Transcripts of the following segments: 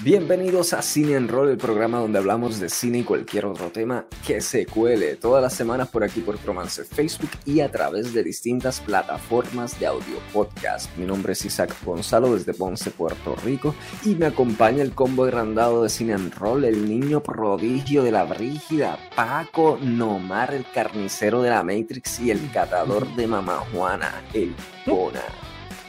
Bienvenidos a Cine en Roll, el programa donde hablamos de cine y cualquier otro tema que se cuele todas las semanas por aquí por Romance Facebook y a través de distintas plataformas de audio podcast. Mi nombre es Isaac Gonzalo desde Ponce, Puerto Rico y me acompaña el combo agrandado de Cine en Roll, el niño prodigio de la brígida, Paco Nomar, el carnicero de la Matrix y el catador de Mamá Juana, el Pona.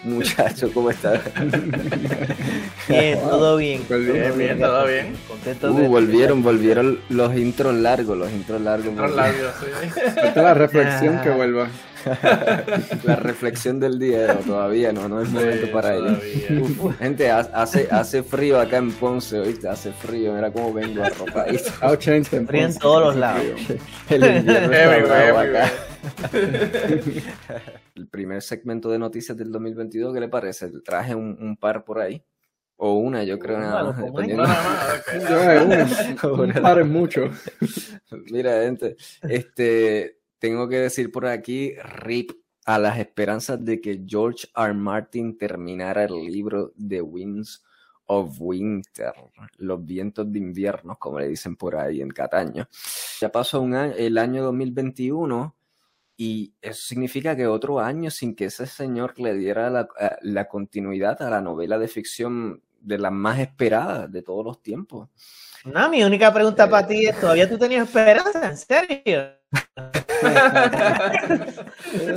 Muchacho, ¿cómo estás? Bien, todo bien. Bien, bien, todo bien. Contento Uh, de- volvieron, volvieron los intros largos, los intros largos. Otros labios, sí. Falta la reflexión Ah. que vuelva. La reflexión del día no, todavía no, no es momento Sí, para ello. Uf, gente, ha- hace, hace frío acá en Ponce, ¿oíste? Hace frío, mira cómo vengo arropadito. The Frío en todos los lados. El invierno está Everywhere, bravo acá. everywhere. El primer segmento de noticias del 2022, ¿qué le parece? Traje un, un par por ahí. O una, yo creo, nada Bueno, más. dependiendo. No, no, no, ok. Yo, eh, un, un par es mucho. Mira, gente, este, tengo que decir por aquí, RIP a las esperanzas de que George R. Martin terminara el libro The Winds of Winter, los vientos de invierno, como le dicen por ahí en Cataño. Ya pasó el año 2021 y eso significa que otro año sin que ese señor le diera la, a- la continuidad a la novela de ficción de las más esperadas de todos los tiempos. No, mi única pregunta para ti es, ¿todavía tú tenías esperanza? ¿En serio?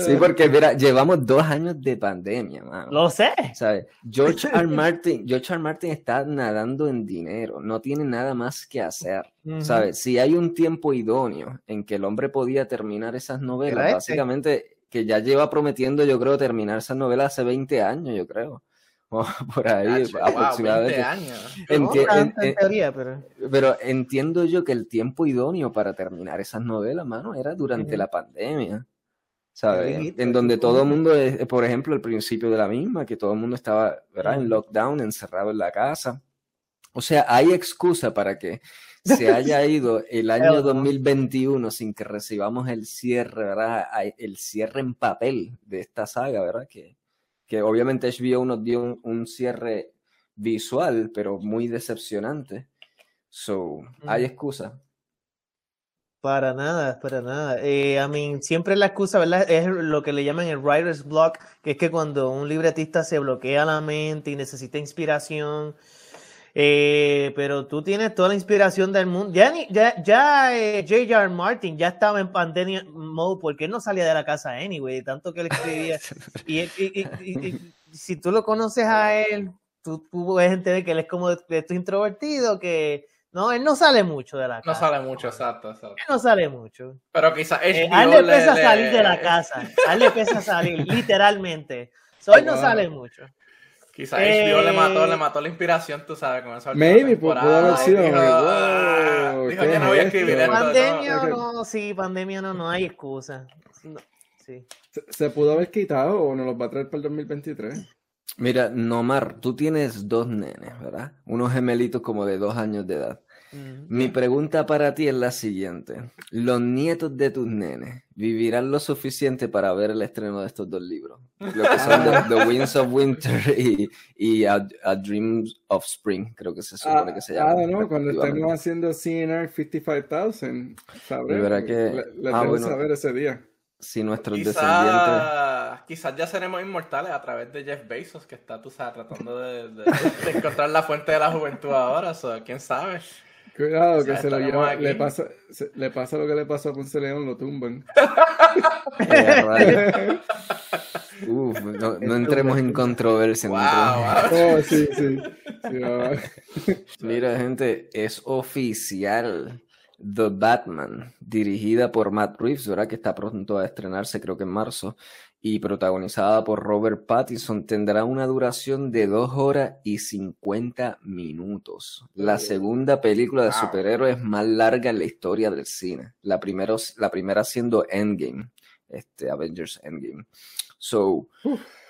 Sí, porque mira, llevamos dos años de pandemia, mano. Lo sé. ¿Sabes? George R. Martin, George R. Martin está nadando en dinero, no tiene nada más que hacer. ¿Sabes? Si hay un tiempo idóneo en que el hombre podía terminar esas novelas, este. básicamente que ya lleva prometiendo, yo creo, terminar esas novelas hace 20 años, yo creo. Por ahí, Tacho, wow, 20 aproximadamente. años. Enti- en en- teoría, pero... pero entiendo yo que el tiempo idóneo para terminar esas novelas, mano, era durante la pandemia. ¿Sabes? dijiste, En donde todo el mundo, es- por ejemplo, el principio de la misma, que todo el mundo estaba, ¿verdad? En lockdown, encerrado en la casa. O sea, hay excusa para que se haya ido el año Hell no. 2021 sin que recibamos el cierre, ¿verdad? El cierre en papel de esta saga, ¿verdad? Que, que obviamente HBO nos dio un, un cierre visual, pero muy decepcionante. So, hay Ujú. excusa. Para nada, para nada. Eh, I mean, siempre la excusa, ¿verdad? Es lo que le llaman el writer's block, que es que cuando un libretista se bloquea la mente y necesita inspiración, eh, pero tú tienes toda la inspiración del mundo. Ya, ya, ya eh, J.J. Martin ya estaba en pandemia mode porque él no salía de la casa anyway, tanto que él escribía. Y, él- y- y- y- y si tú lo conoces a él, tú, tú puedes entender que él es como de, de estos introvertido, que no, él no sale mucho de la No casa. sale mucho, exacto, exacto. Él no sale mucho. Pero quizás Eh, a él le pesa le- salir de la casa. A él le pesa salir, literalmente. So, él no sale mucho. Quizás HBO le mató, Eh, le mató la inspiración, tú sabes, con esa Maybe, pues, pudo haber sido, Dijo, "Ah", wow, dijo, ¿qué yo no voy a escribir esto? esto. no". Pandemia no, no, sí, pandemia no, no hay excusa. No, sí. ¿Se, se pudo haber quitado o nos los va a traer para el 2023? Mira, Nomar, tú tienes dos nenes, ¿verdad? Unos gemelitos como de dos años de edad. Mm. Mi pregunta para ti es la siguiente. ¿Los nietos de tus nenes vivirán lo suficiente para ver el estreno de estos dos libros? Lo que son The, The Winds of Winter y, y A, A Dream of Spring, creo que se supone que se llama. Ah, no, cuando estemos haciendo CNR 55,000, sabremos. De verdad que- Le, les ah, bueno. saber ese día. Si nuestros descendientes... Quizás, ya seremos inmortales a través de Jeff Bezos, que está, tú sabes, tratando de, de- de encontrar la fuente de la juventud ahora, so, quién sabe. Cuidado, O sea, que se lo lleva, le pasa, se- le pasa lo que le pasó a Ponce León, lo tumban. Uf, no, no entremos en controversia. no Wow, entremos- wow. Oh, sí, sí. Sí. Mira, gente, es oficial. The Batman, dirigida por Matt Reeves, ¿verdad? Que está pronto a estrenarse, creo que en marzo, y protagonizada por Robert Pattinson, tendrá una duración de 2 horas y 50 minutos. La segunda película de superhéroes más larga en la historia del cine. La, primero, la primera siendo Endgame, este, Avengers Endgame. So,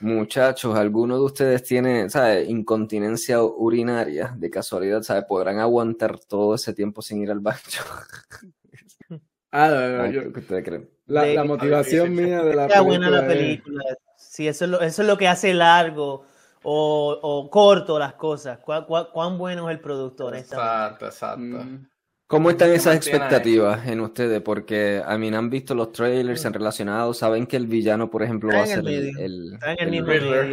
muchachos, ¿alguno de ustedes tiene, sabe, incontinencia urinaria de casualidad, sabe? ¿Podrán aguantar todo ese tiempo sin ir al baño? Ah, no, no, Ay, yo- ¿Qué ustedes creen? La, la motivación mía de la Está buena la película es- película. Sí, eso es lo, eso es lo que hace largo o, o corto las cosas. ¿Cuán, cuán, cuán bueno es el producto, honestamente? Exacto, exacto. Mm. ¿Cómo están esas expectativas en ustedes? Porque a mí no han visto los trailers, se han relacionado, saben que el villano, por ejemplo, va a Está en ser el el, el, Está en el Riddler.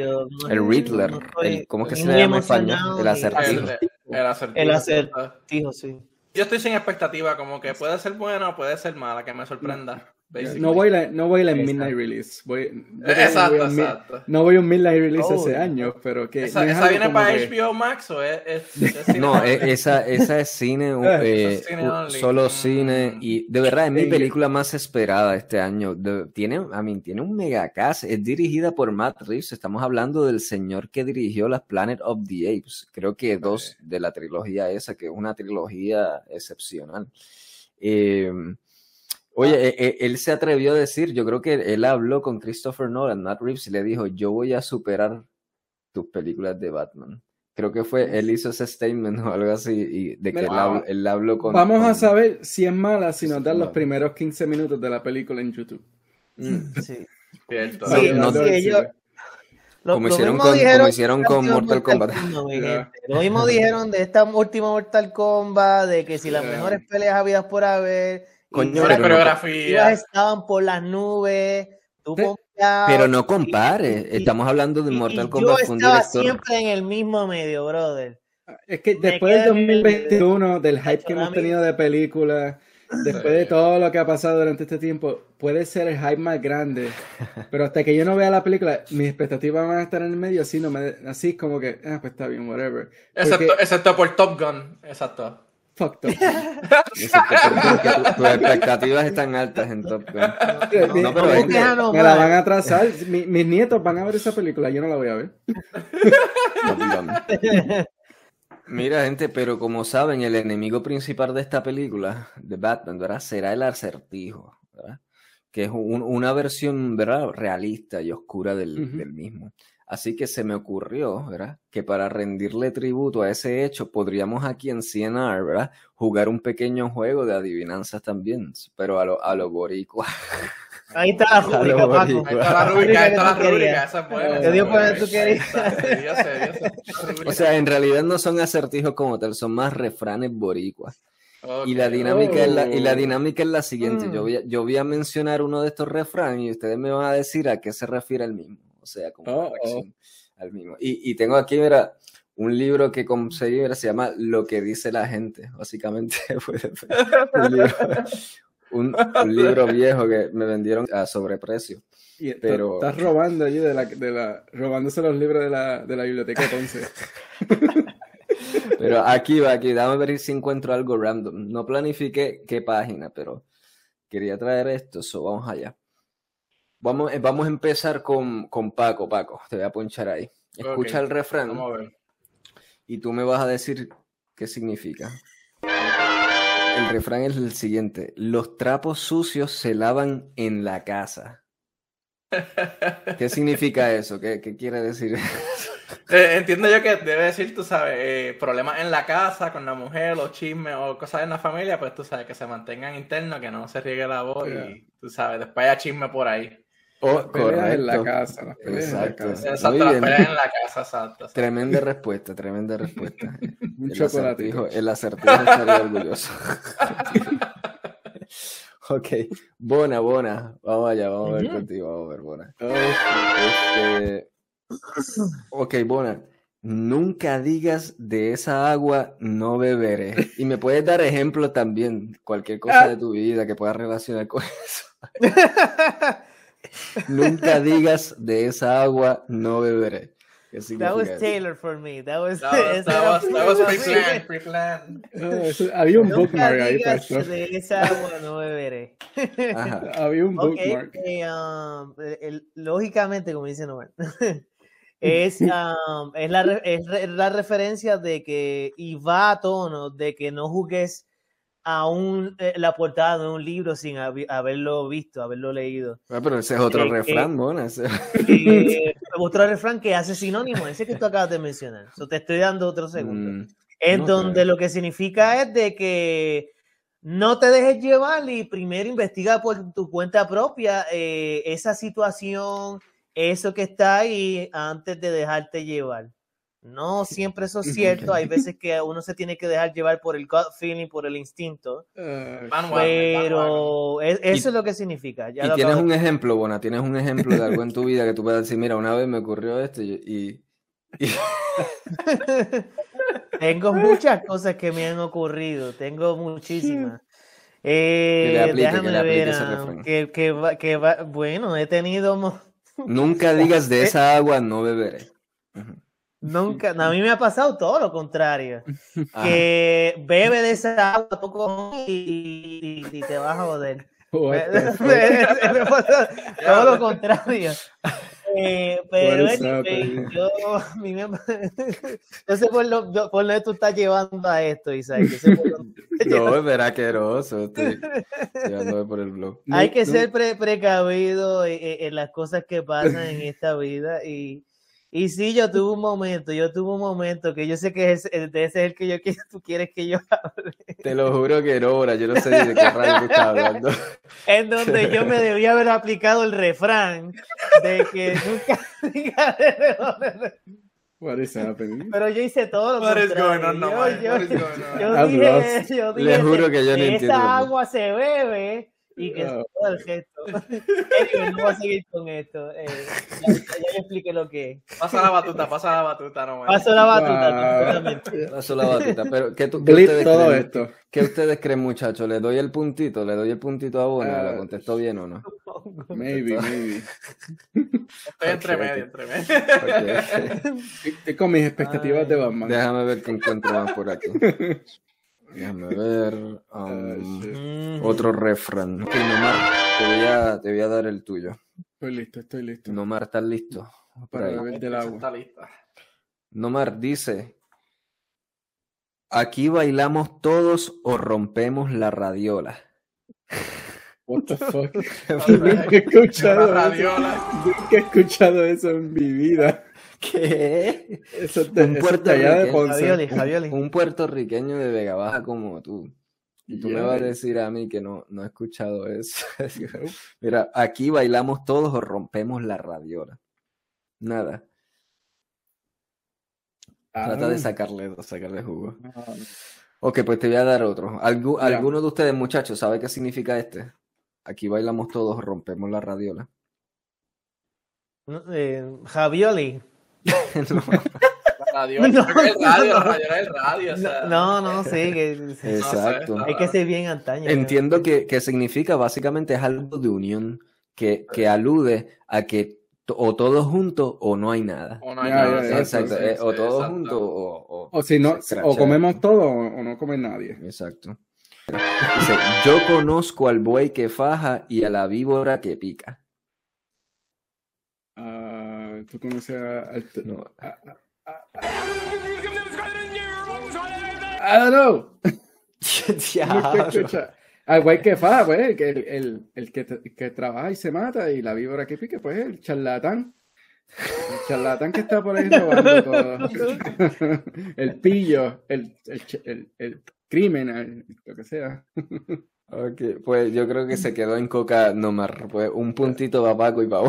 el Riddler. el- ¿Cómo es que se le llama en español? El acertijo. El, el acertijo. El acertijo, sí. Yo estoy sin expectativa, como que puede ser buena o puede ser mala, que me sorprenda. Basically. No voy, la, no voy a la Exacto. Midnight Release. Voy, que Exacto, voy mi-. No voy a un Midnight Release Oh, no. años, pero que. ¿Esa, no es esa algo viene para que- HBO Max o es, es, es cine No, e- esa, esa es cine, eh, es cine solo Mm. cine y de verdad es mi película más esperada este año. De- tiene, a mí, tiene un mega cast, es dirigida por Matt Reeves. Estamos hablando del señor que dirigió las Planet of the Apes. Creo que dos de la trilogía esa, que es una trilogía excepcional. Eh, oye, e- e- él se atrevió a decir, yo creo que él habló con Christopher Nolan, Matt Reeves, y le dijo, yo voy a superar tus películas de Batman. Creo que fue, él hizo ese statement o algo así, y de que él, habló con... Vamos a saber si es mala si nos dan los primeros 15 minutos de la película en YouTube. Mm. sí. Cierto. Sí, no- sí, no- ellos- lo- Como lo hicieron con- como hicieron con Mortal Kombat. Ya. gente. Lo mismo dijeron de esta última Mortal Kombat, de que si las mejores peleas habidas por haber, Coño, no- coreografía. estaban por las nubes, tú Sí. confiabas, Pero no compare, y- estamos hablando de Mortal y Kombat, yo estaba director... siempre en el mismo medio, brother. Es que después del queda- 2021, del hype que a hemos tenido de películas, después de todo lo que ha pasado durante este tiempo, puede ser el hype más grande. Pero hasta que yo no vea la película, mis expectativas van a estar en el medio, así, no me, así como que, ah, pues está bien, whatever. Porque, Excepto, excepto por Top Gun. Exacto. Fuck Top Exacto, porque tu- tus expectativas están altas en Top Gun. No, pero Me- es que- déjalo me la van a atrasar. Mi- mis nietos van a ver esa película, yo no la voy a ver. Gun. Mira, gente, pero como saben, el enemigo principal de esta película, de Batman, ¿verdad? Será el acertijo, ¿verdad? Que es un- una versión, ¿verdad? Realista y oscura del, del mismo. Así que se me ocurrió, ¿verdad? Que para rendirle tributo a ese hecho, podríamos aquí en CNR, ¿verdad? Jugar un pequeño juego de adivinanzas también, pero a lo, a lo boricua. Ahí está la rúbrica, Paco. Ahí está la rúbrica, ahí está la rúbrica. Esa es buena. Puede, tú querías. O sea, en realidad no son acertijos como tal, son más refranes boricuas. Y la dinámica, es la, y la Oh. dinámica es la siguiente. Yo, Mm. voy a, yo voy a mencionar uno de estos refranes y ustedes me van a decir a qué se refiere el mismo. O sea, como Oh, reacción al mismo. Y, y tengo aquí, mira, un libro que conseguí, mira, se llama Lo que dice la gente. Básicamente, un libro, un- un libro viejo que me vendieron a sobreprecio. Y Pero- estás robando allí de la, de la, robándose los libros de la, de la biblioteca de Ponce. Pero aquí va, aquí, dame ver si encuentro algo random. No planifiqué qué página, pero quería traer esto, so vamos allá. Vamos, eh, vamos a empezar con, con Paco, Paco, te voy a ponchar ahí. Escucha el refrán Vamos a ver. y tú me vas a decir qué significa. El refrán es el siguiente, los trapos sucios se lavan en la casa. ¿Qué significa eso? ¿Qué, qué quiere decir? Eh, entiendo yo que debe decir, tú sabes, eh, problemas en la casa, con la mujer, o chismes, o cosas en la familia, pues tú sabes, que se mantengan internos, que no se riegue la voz y tú sabes, después haya chisme por ahí. Oh, Peleas en la correcto. casa, las peleas en la Exacto. casa. Exacto, Muy las bien. peleas en la casa, exacto. exacto. Tremenda respuesta, tremenda respuesta. Un El chocolatito. acertijo, el acertijo estaría orgulloso. ok, Bona, Bona, vamos allá, vamos a ver contigo, vamos a ver, Bona. Oh, Este, ok, Bona, nunca digas de esa agua no beberé. Y me puedes dar ejemplos también, cualquier cosa de tu vida que puedas relacionar con eso. nunca digas de esa agua no beberé. ¿Qué That was? Taylor for me. That was, That was, ese that era was, that was para mí. pre-planned, pre-planned. eso- había un Nunca bookmark ahí puesto. de esa agua no beberé. Ajá. Había un Ok, bookmark. eh, um, el- el- lógicamente, como dice Noel, es, um, es, la, es la referencia de que, y va a tono de que no jugues a un, eh, la portada de un libro sin haberlo visto, haberlo leído. Ah, pero ese es otro Eh, refrán, Bona. ese- Eh, otro refrán que hace sinónimo, ese que tú acabas de mencionar. So, te estoy dando otro segundo. Mm, donde lo que significa es de que no te dejes llevar y primero investiga por tu cuenta propia eh, esa situación eso que está ahí antes de dejarte llevar. No siempre eso es cierto, hay veces que uno se tiene que dejar llevar por el gut feeling, por el instinto, Ah, pero es- eso Y- es lo que significa. Ya Y lo tienes acabo un de- ejemplo, Bona, tienes un ejemplo de algo en tu vida que tú puedas decir, mira, una vez me ocurrió esto y, Tengo muchas cosas que me han ocurrido, tengo muchísimas. Eh, le aplique, que déjame le aplique ver, ese ah, refrán. que, que va- que va- bueno, he tenido, nunca digas de esa agua no beberé. Nunca, a mí me ha pasado todo lo contrario, Ajá. que bebe de esa agua poco y, y- y te vas a joder. todo lo contrario. Eh, pero anyway, happening? yo, a mí me, yo sé por lo, por lo que tú estás llevando a esto, Isaac. Yo No, verá asqueroso. Estoy llevándome por el blog. Hay que no- ser pre- precavido en- en las cosas que pasan en esta vida y, y sí, yo tuve un momento, yo tuve un momento que yo sé que es, el- de ese es el que yo quiero, tú quieres que yo hable, Te lo juro que no, ahora yo no sé ni de qué radio tú estás hablando. en donde yo me debía haber aplicado el refrán de que nunca diga de dónde- What is happening? pero yo hice todo lo What is contrario. going on, no, Yo- yo- is going on? yo dije, yo Le dije juro que yo no que entiendo esa que- agua se bebe y que Oh. todo el gesto. Anyway, no voy a seguir con esto. eh, ya, ya le expliqué lo que es. Pasa la batuta, pasa la batuta, no. Paso la batuta Wow. completamente. Paso la batuta. Pero, ¿qué, tú, qué ustedes todo creen? esto. ¿Qué ustedes creen, muchachos? ¿Le doy el puntito? ¿Le doy el puntito a Bona? ¿La Ah. contestó bien o no? Maybe, maybe. Estoy entre medio, entre medio. Estoy con mis expectativas de Batman. Déjame ver qué encuentro más por aquí. Déjame ver. um, Ah. Mm. otro refrán. Ok, Nomar, te voy, a, te voy a dar el tuyo. Estoy listo, estoy listo. Nomar, ¿estás listo? Para beber del agua. Está lista. Nomar dice: Aquí bailamos todos o rompemos la radiola. What the fuck? Nunca he escuchado eso. radiola. Nunca he escuchado eso en mi vida. ¿Qué? Eso Un puertorriqueño. Ponce. Javioli, Javioli. Un puertorriqueño de Vega Baja como tú. Y tú me vas a decir a mí que no, no he escuchado eso. Mira, aquí bailamos todos o rompemos la radiola. Nada. Trata de Ah. sacarle, de sacarle jugo. Ah, Ok, pues te voy a dar otro. ¿Algu- Ya. ¿Alguno de ustedes, muchachos, sabe qué significa este? Aquí bailamos todos o rompemos la radiola. No, eh, Javioli. No. El radio, no. la radiola es el radio. O sea, No, no, sí. Que, Exacto. no hay que ser bien antaño. Entiendo que, que significa básicamente es algo de unión que, que alude a que o todos juntos o no hay nada. O no hay nada, Exacto, sí, eh, o todos exacto. juntos o, o- O si no, o comemos todo o, o no come nadie. Exacto. Dice, yo conozco al buey que faja y a la víbora que pica. Ah, Tú conoces a, al- No. a- a- I don't know. Al güey que fa, pues, el, que- el, el, el que, que trabaja y se mata, y la víbora que pica, pues, el charlatán. El charlatán que está por ahí robando todo. El pillo, el, el, ch- el, el crimen, lo que sea. Ok, pues yo creo que se quedó en coca nomar. Pues un puntito para Paco y para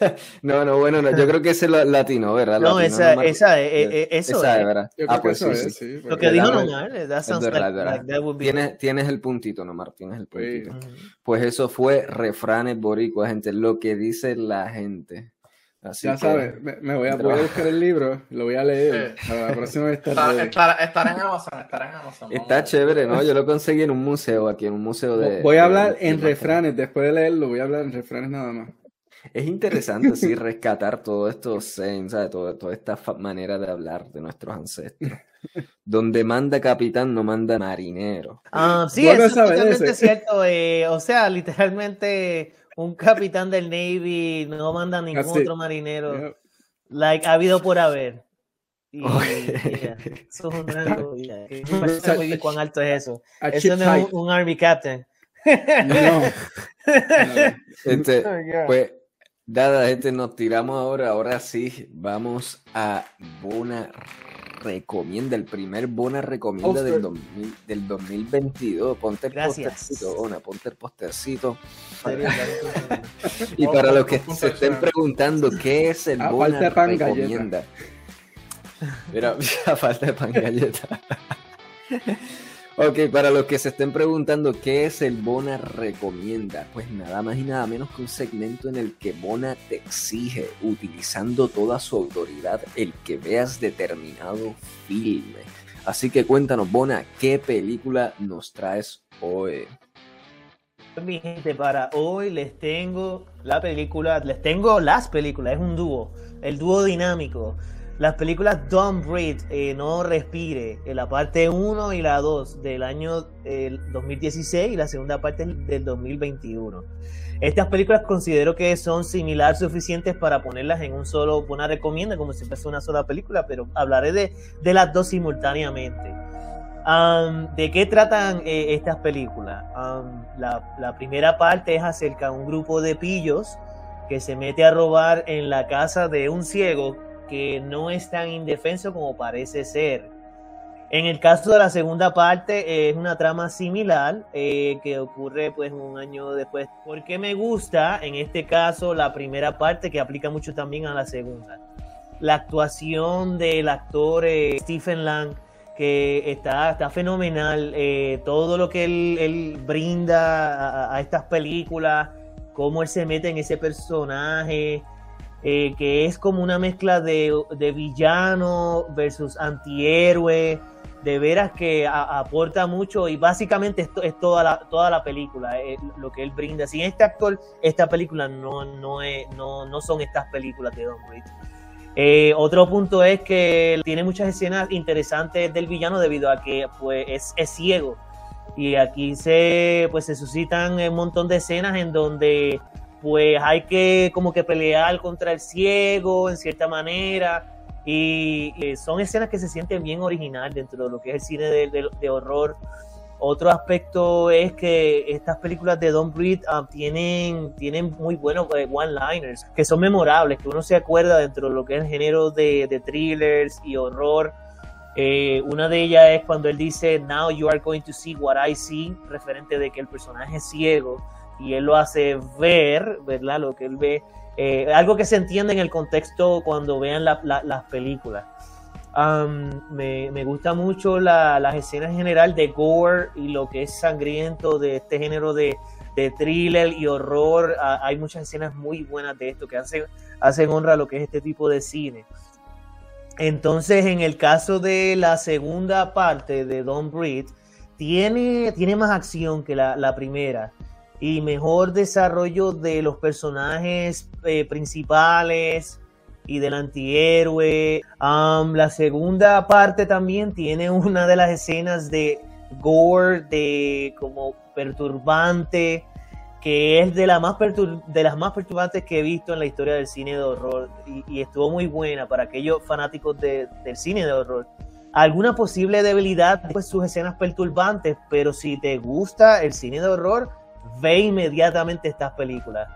No, no, bueno, no, yo creo que ese es lo- latino, ¿verdad? No, Latino, esa, Nomar. esa, eh, eh, eso Esa es, es. ¿verdad? Yo Ah, creo pues que eso sí, es, sí. sí. Lo que dijo Nomar, that Es verdad, like, es verdad. like that would be- Tienes, tienes el puntito, Nomar, tienes el puntito. Pues eso fue refranes boricuas, gente, lo que dice la gente. Así Ya que- sabes, me, me voy, a, voy a buscar el libro, lo voy a leer. Para la próxima vez estar Estará, estará- estará en Amazon, estará en Amazon. Está chévere, ¿no? Yo lo conseguí en un museo, aquí en un museo de... Voy a hablar de en refranes, después de leerlo, voy a hablar en refranes nada más. Es interesante, sí, rescatar todo esto, saying, ¿sabes? Todo- toda esta manera de hablar de nuestros ancestros. Donde manda capitán, no manda marinero. Ah, sí, eso es totalmente ese. cierto. eh, o sea, literalmente un capitán del Navy no manda ningún Así. otro marinero. Yeah. Like, ha habido por haber. Y, Ok. yeah, eso es un rango. yeah. No sé sea, muy bien cuán alto es eso. A Eso no es un, un Army Captain. No. Este, Oh, yeah. pues, dada, gente, nos tiramos ahora. Ahora sí, vamos a Bona recomienda, el primer Bona recomienda del, Poster. 2000 del 2022. Ponte el Gracias. postercito, Bona, ponte el postercito. Y para los que se estén preguntando qué es el A Bona de pan, galleta. recomienda. Mira, a falta de pan galleta. Ok, para los que se estén preguntando qué es el Bona recomienda, pues nada más y nada menos que un segmento en el que Bona te exige, utilizando toda su autoridad, el que veas determinado filme. Así que cuéntanos, Bona, ¿qué película nos traes hoy? Mi gente, para hoy les tengo la película, les tengo las películas, es un dúo, el dúo dinámico. Las películas Don't Breathe, eh, No Respire, eh, la parte 1 y la 2 del año eh, 2016 y la segunda parte del 2021. Estas películas considero que son similar suficientes para ponerlas en un solo, una recomienda, como si fuese una sola película, pero hablaré de, de las dos simultáneamente. ¿De qué tratan eh, estas películas? La, la primera parte es acerca de un grupo de pillos que se mete a robar en la casa de un ciego que no es tan indefenso como parece ser. En el caso de la segunda parte es una trama similar eh, que ocurre pues un año después. Porque me gusta en este caso la primera parte que aplica mucho también a la segunda. La actuación del actor eh, Stephen Lang que está, está fenomenal. eh, todo lo que él, él brinda a, a estas películas, cómo él se mete en ese personaje, eh, que es como una mezcla de, de villano versus antihéroe. De veras que aporta mucho y básicamente esto es toda la, toda la película, eh, lo que él brinda. Sin este actor, esta película no, no, es, no, no son estas películas de Don Bridge. Eh, otro punto es que tiene muchas escenas interesantes del villano debido a que pues, es, es ciego. Y aquí se, pues, se suscitan un montón de escenas en donde pues hay que como que pelear contra el ciego en cierta manera. Y son escenas que se sienten bien original dentro de lo que es el cine de, de- de horror. Otro aspecto es que estas películas de Don Breed ah, tienen, tienen muy buenos eh, one-liners que son memorables, que uno se acuerda dentro de lo que es el género de, de thrillers y horror. Eh, una de ellas es cuando él dice, Now you are going to see what I see, referente de que el personaje es ciego y él lo hace ver, ¿verdad? Lo que él ve. Eh, algo que se entiende en el contexto cuando vean la- la- las películas. Me, me gusta mucho la- las escenas en general de gore y lo que es sangriento de este género de, de thriller y horror. Ah, hay muchas escenas muy buenas de esto que hacen, hacen honra a lo que es este tipo de cine. Entonces, en el caso de la segunda parte de Don't Breathe, tiene, tiene más acción que la primera y mejor desarrollo de los personajes eh, principales y del antihéroe. Um, la segunda parte también tiene una de las escenas de gore, de como perturbante, que es de, la más de las más perturbantes que he visto en la historia del cine de horror y, estuvo muy buena para aquellos fanáticos de- del cine de horror. Alguna posible debilidad, pues sus escenas perturbantes, pero si te gusta el cine de horror, ve inmediatamente estas películas.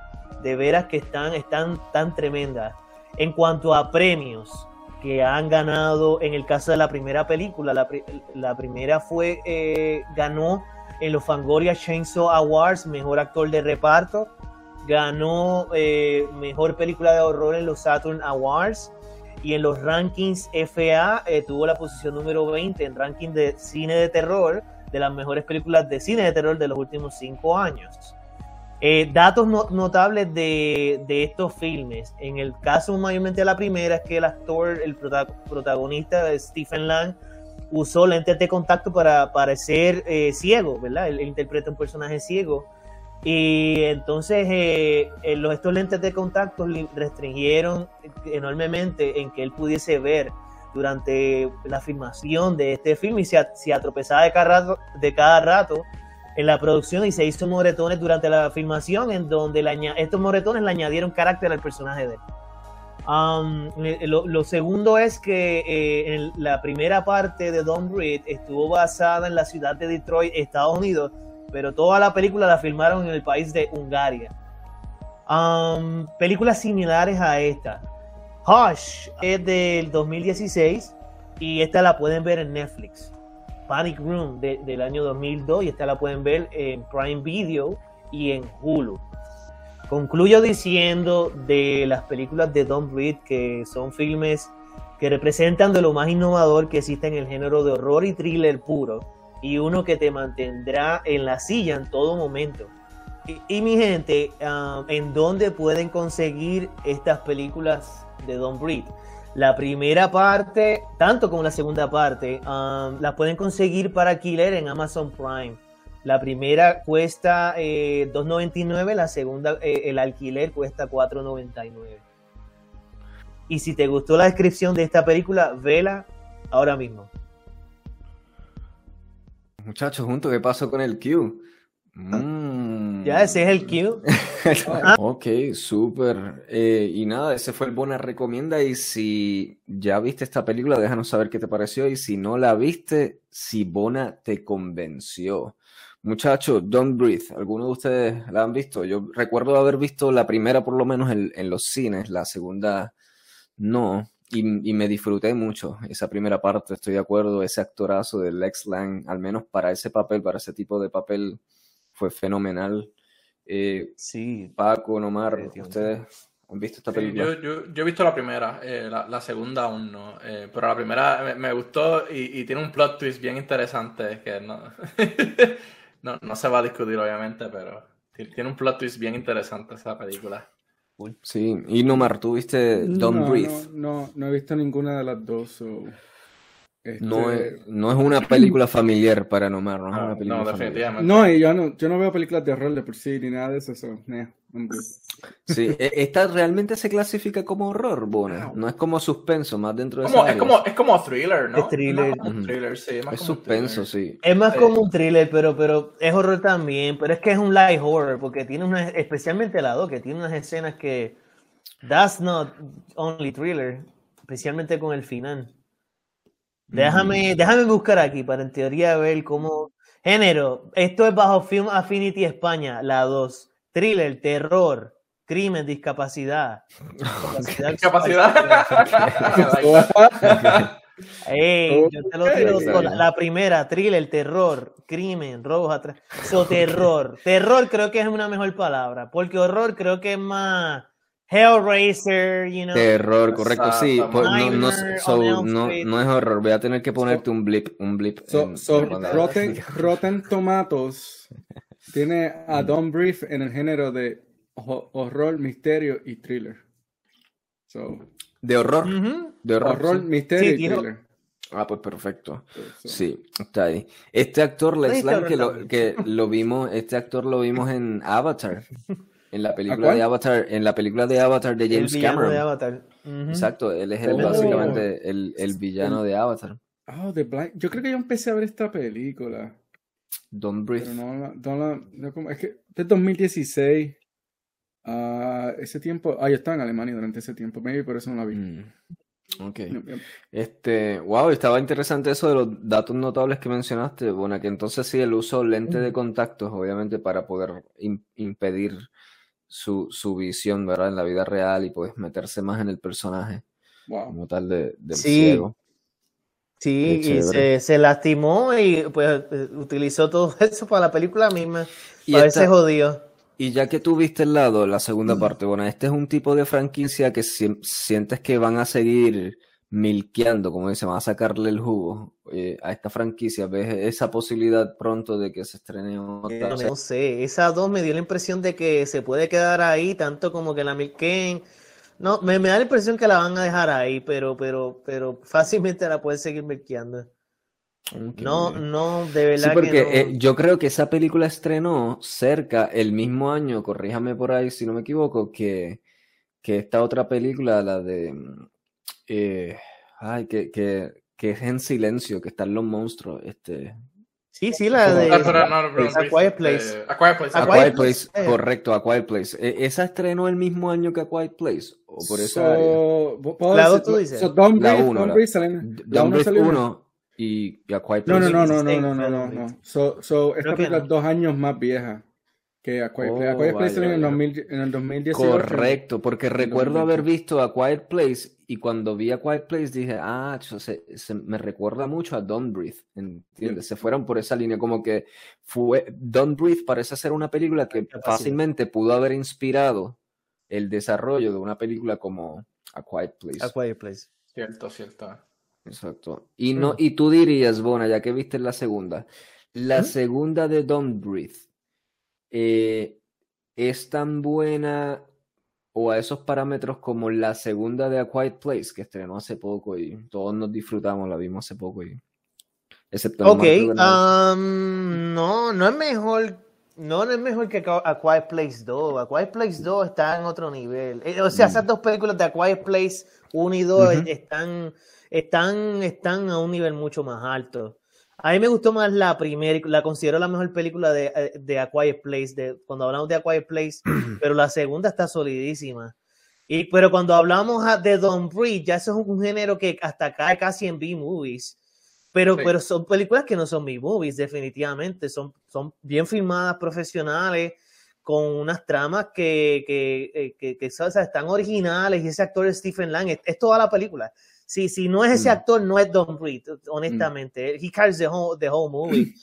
De veras que están, están tan tremendas. En cuanto a premios que han ganado, en el caso de la primera película, la, pri- la primera fue, eh, ganó en los Fangoria Chainsaw Awards, mejor actor de reparto, ganó eh, mejor película de horror en los Saturn Awards y en los rankings FA eh, tuvo la posición número 20 en ranking de cine de terror de las mejores películas de cine de terror de los últimos cinco años. Eh, datos no- notables de, de estos filmes. En el caso mayormente de la primera es que el actor, el prota- protagonista de Stephen Lang, usó lentes de contacto para parecer eh, ciego, ¿verdad? Él, interpreta un personaje ciego. Y entonces eh, eh, estos lentes de contacto restringieron enormemente en que él pudiese ver durante la filmación de este film y se, se atropezaba de cada, rato, de cada rato en la producción y se hizo moretones durante la filmación en donde estos moretones le añadieron carácter al personaje de él. Um, eh, lo, segundo es que eh, la primera parte de Don't Breathe estuvo basada en la ciudad de Detroit, Estados Unidos, pero toda la película la filmaron en el país de Hungaria. Películas similares a esta. Hush es del 2016 Y esta la pueden ver en Netflix. Panic Room de- del año 2002 y esta la pueden ver en Prime Video y en Hulu. Concluyo diciendo de las películas de Don Reed que son filmes que representan de lo más innovador que existe en el género de horror y thriller puro y uno que te mantendrá en la silla en todo momento. Y, mi gente, ah, ¿en dónde pueden conseguir estas películas de Don Breed? La primera parte, tanto como la segunda parte, ah, las pueden conseguir para alquiler en Amazon Prime. La primera cuesta eh, 2.99, la segunda, eh, el alquiler cuesta 4.99. Y si te gustó la descripción de esta película, vela ahora mismo. Muchachos, juntos, ¿qué pasó con el Q? Mm. Ya ese es el cue. Ok, súper. Eh, y nada, ese fue el Bona Recomienda. Y si ya viste esta película, déjanos saber qué te pareció. Y si no la viste, si Bona te convenció. Muchachos, Don't Breathe. ¿Alguno de ustedes la han visto? Yo recuerdo haber visto la primera, por lo menos, en, en los cines. La segunda, no. Y, y me disfruté mucho esa primera parte. Estoy de acuerdo. Ese actorazo de Lex Lang, al menos para ese papel, para ese tipo de papel, fue fenomenal. Eh, Sí, Paco, Nomar. ¿ustedes han visto esta Sí, película? yo, yo, yo he visto la primera, eh, la, la segunda aún no, eh, pero la primera me, me gustó y, y tiene un plot twist bien interesante que no, no, no se va a discutir obviamente, pero ti- tiene un plot twist bien interesante esa película. Sí, y Nomar, ¿tú viste Don't no, Breathe? No, no, no he visto ninguna de las dos. so, este, No es, no es una película familiar para Nomar, no es No, una película no, familiar. definitivamente. No, y yo no, yo no veo películas de horror de por sí ni nada de eso. so. Sí, e- esta realmente se clasifica como horror, Bona. No es como suspenso, más dentro de Como- esa es, como, es como thriller, ¿no? Es thriller. un Ujú. thriller, sí, más Es como un suspenso, thriller. sí. Es más como un thriller, pero, pero es horror también. Pero es que es un light horror, porque tiene una, especialmente la 2, que tiene unas escenas que. That's not only thriller, especialmente con el final. Déjame, déjame buscar aquí para en teoría ver cómo. Género, esto es bajo Film Affinity España, la 2. Thriller, terror, crimen, discapacidad. Discapacidad. Capacidad. Ey, yo te lo tiro Ok. todo. La, la primera, thriller, terror, crimen, robos atrás. So, terror. Terror creo que es una mejor palabra, porque horror creo que es más Hellraiser, you know. Terror, correcto, sí. Pues, no, so, no, es horror, voy a tener que ponerte un blip, un blip. So, en- so, cuando- Rotten, Rotten Tomatoes tiene a Don Brief en el género de ho- horror, misterio y thriller. So, De horror, de horror. horror, sí. misterio Sí, y thriller. Ah, pues perfecto. Sí, está ahí. Este actor, Lang, que lo, que lo vimos, este actor lo vimos en Avatar, en la película de Avatar, en la película de Avatar de El James villano Cameron. de Avatar. Ujú. Exacto, él es el, Oh. básicamente el, el villano de Avatar. Oh, The Blind. Yo creo que yo empecé a ver esta película, Don't breathe. pero no, no es que es 2016. Ah, ese tiempo, ah, yo estaba en Alemania durante ese tiempo, maybe por eso no la vi. Mm, Ok. Este, wow, estaba interesante eso de los datos notables que mencionaste. Bueno, que entonces sí, el uso lente de contactos, obviamente, para poder im- impedir su, su visión, ¿verdad? En la vida real y pues meterse más en el personaje Wow. como tal de, del Sí. ciego. Sí, y se, se lastimó y pues eh, utilizó todo eso para la película misma. Y Para esta- verse jodido. Y ya que tú viste el lado, la segunda parte, bueno, este es un tipo de franquicia que sientes que van a seguir milkeando, como dice, van a sacarle el jugo eh, a esta franquicia. ¿Ves esa posibilidad pronto de que se estrene otra? No, no sé, esa dos me dio la impresión de que se puede quedar ahí, tanto como que la Milken. No, me, me da la impresión que la van a dejar ahí, pero, pero, pero fácilmente la pueden seguir milkeando. Ok. No, no, de Sí, verdad porque que no. eh, yo creo que esa película estrenó cerca el mismo año, corríjame por ahí si no me equivoco, que, que esta otra película, la de... eh, ay, que, que, que es en silencio, que están los monstruos. Este, Sí, sí, la de Ah, pero no, no, A Quiet Place. eh, A Quiet Place. A A Quiet Quiet Place, Place, eh. correcto, A Quiet Place. E- ¿Esa estrenó el mismo año que A Quiet Place? ¿O por esa So, área? ¿puedo- puedo La tú dices. so, Don't La Breathe, uno, Don't la- Breathe salen- la Don't uno Breathe salió- 1 y, y A Quiet No, Place. no, no, no, no, 16 no, no, fue no, Don't no. Breathe. So, so, esta película es dos años más vieja. Que A Quiet, Oh, Place- A Quiet Place vaya, salió en, el vaya. 2000 en el 2018. Correcto, porque recuerdo 2020. haber visto A Quiet Place y cuando vi A Quiet Place dije, ah, se, se- me recuerda mucho a Don't Breathe, ¿entiendes? Se fueron por esa línea, como que fue, Don't Breathe parece ser una película que fácilmente pudo haber inspirado el desarrollo de una película como A Quiet Place. A Quiet Place. Cierto, cierto. Exacto. Y no, Mm. y tú dirías, Bona, ya que viste la segunda, la ¿Mm? segunda de Don't Breathe, eh, ¿es tan buena o a esos parámetros como la segunda de A Quiet Place, que estrenó hace poco y todos nos disfrutamos, la vimos hace poco y excepto Ok, um, no, no es mejor, no, no es mejor que A Quiet Place 2. A Quiet Place 2 está en otro nivel. Eh, O sea, Mm. esas dos películas de A Quiet Place 1 y 2 Ujú. están, están, están a un nivel mucho más alto. A mí me gustó más la primera, la considero la mejor película de, eh, de A Quiet Place, de, cuando hablamos de A Quiet Place, pero la segunda está solidísima. Y, pero cuando hablamos de Don't Breathe, ya eso es un género que hasta cae casi en B-movies. Pero, Sí. pero son películas que no son B-movies, definitivamente. Son, son bien filmadas, profesionales, con unas tramas que, que, eh, que, que, o sea, están originales. Y ese actor es Stephen Lang, es, es toda la película. Si, si no es ese Mm. actor, no es Don't Breathe, honestamente. He carries the whole, the whole movie.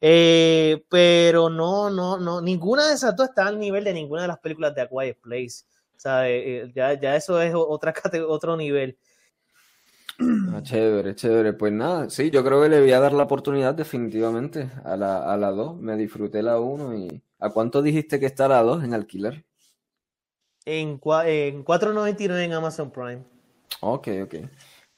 Eh, pero no, no, no, ninguna de esas dos está al nivel de ninguna de las películas de A Quiet Place. O sea, eh, eh, ya, ya eso es otra cate- otro nivel. Ah, chévere, chévere. Pues nada, sí, yo creo que le voy a dar la oportunidad definitivamente a la, a la 2. Me disfruté la 1 y... ¿A cuánto dijiste que está la 2 en alquiler? En, en 4.99 en Amazon Prime. Ok, ok.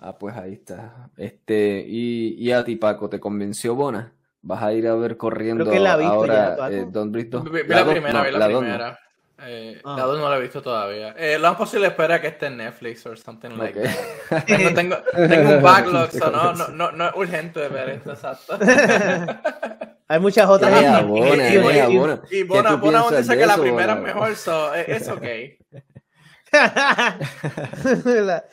Ah, pues ahí está. Este, y, y a ti, Paco, ¿te convenció Bona? ¿Vas a ir a ver corriendo Creo que la viste ahora ya, eh, 2? Vi, vi La primera, no, vi la, primera. Eh, Ah. La 2 no la he visto todavía. Eh, lo más posible espera que esté en Netflix o something like Ok. that. Tengo, tengo, tengo un backlog, so no, no, no, no es urgente de ver esto, exacto. Hay muchas otras. Y- Bona, y- y- Bona. Y ¿Qué Bona, Bona la primera mejor, so eh, es ok. La-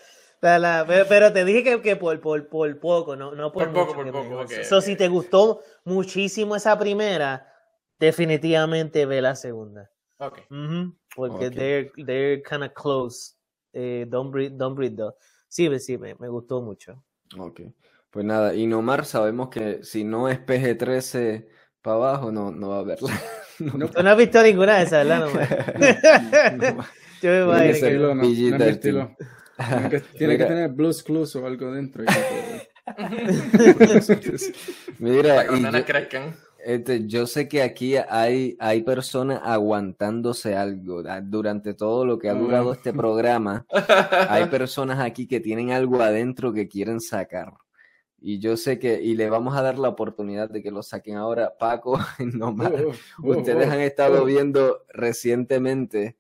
la- la- pero, pero te dije que, que por, por, por poco, no, no por, Por poco, mucho por poco, So, si te gustó muchísimo esa primera, definitivamente ve la segunda. Ok. Porque they're, they're kind of close. Eh, don't breathe, don't breathe though. Sí, me- sí, me, me gustó mucho. Ok. Pues nada, y Nomar sabemos que si no es PG-13 para abajo, no, no va a verla. No, Tú no has visto ninguna de esas, ¿verdad? No, no. Yo me que no. no, no es PG-13. estilo. Tiene que, tiene que Mira. tener Blues Clues o algo dentro. no. Mira, y yo, este, yo sé que aquí hay, hay personas aguantándose algo durante todo lo que ha durado este programa. Hay personas aquí que tienen algo adentro que quieren sacar. Y yo sé que, y le vamos a dar la oportunidad de que lo saquen ahora. Paco, Nomar, Oh, oh, ustedes oh, han estado oh. viendo recientemente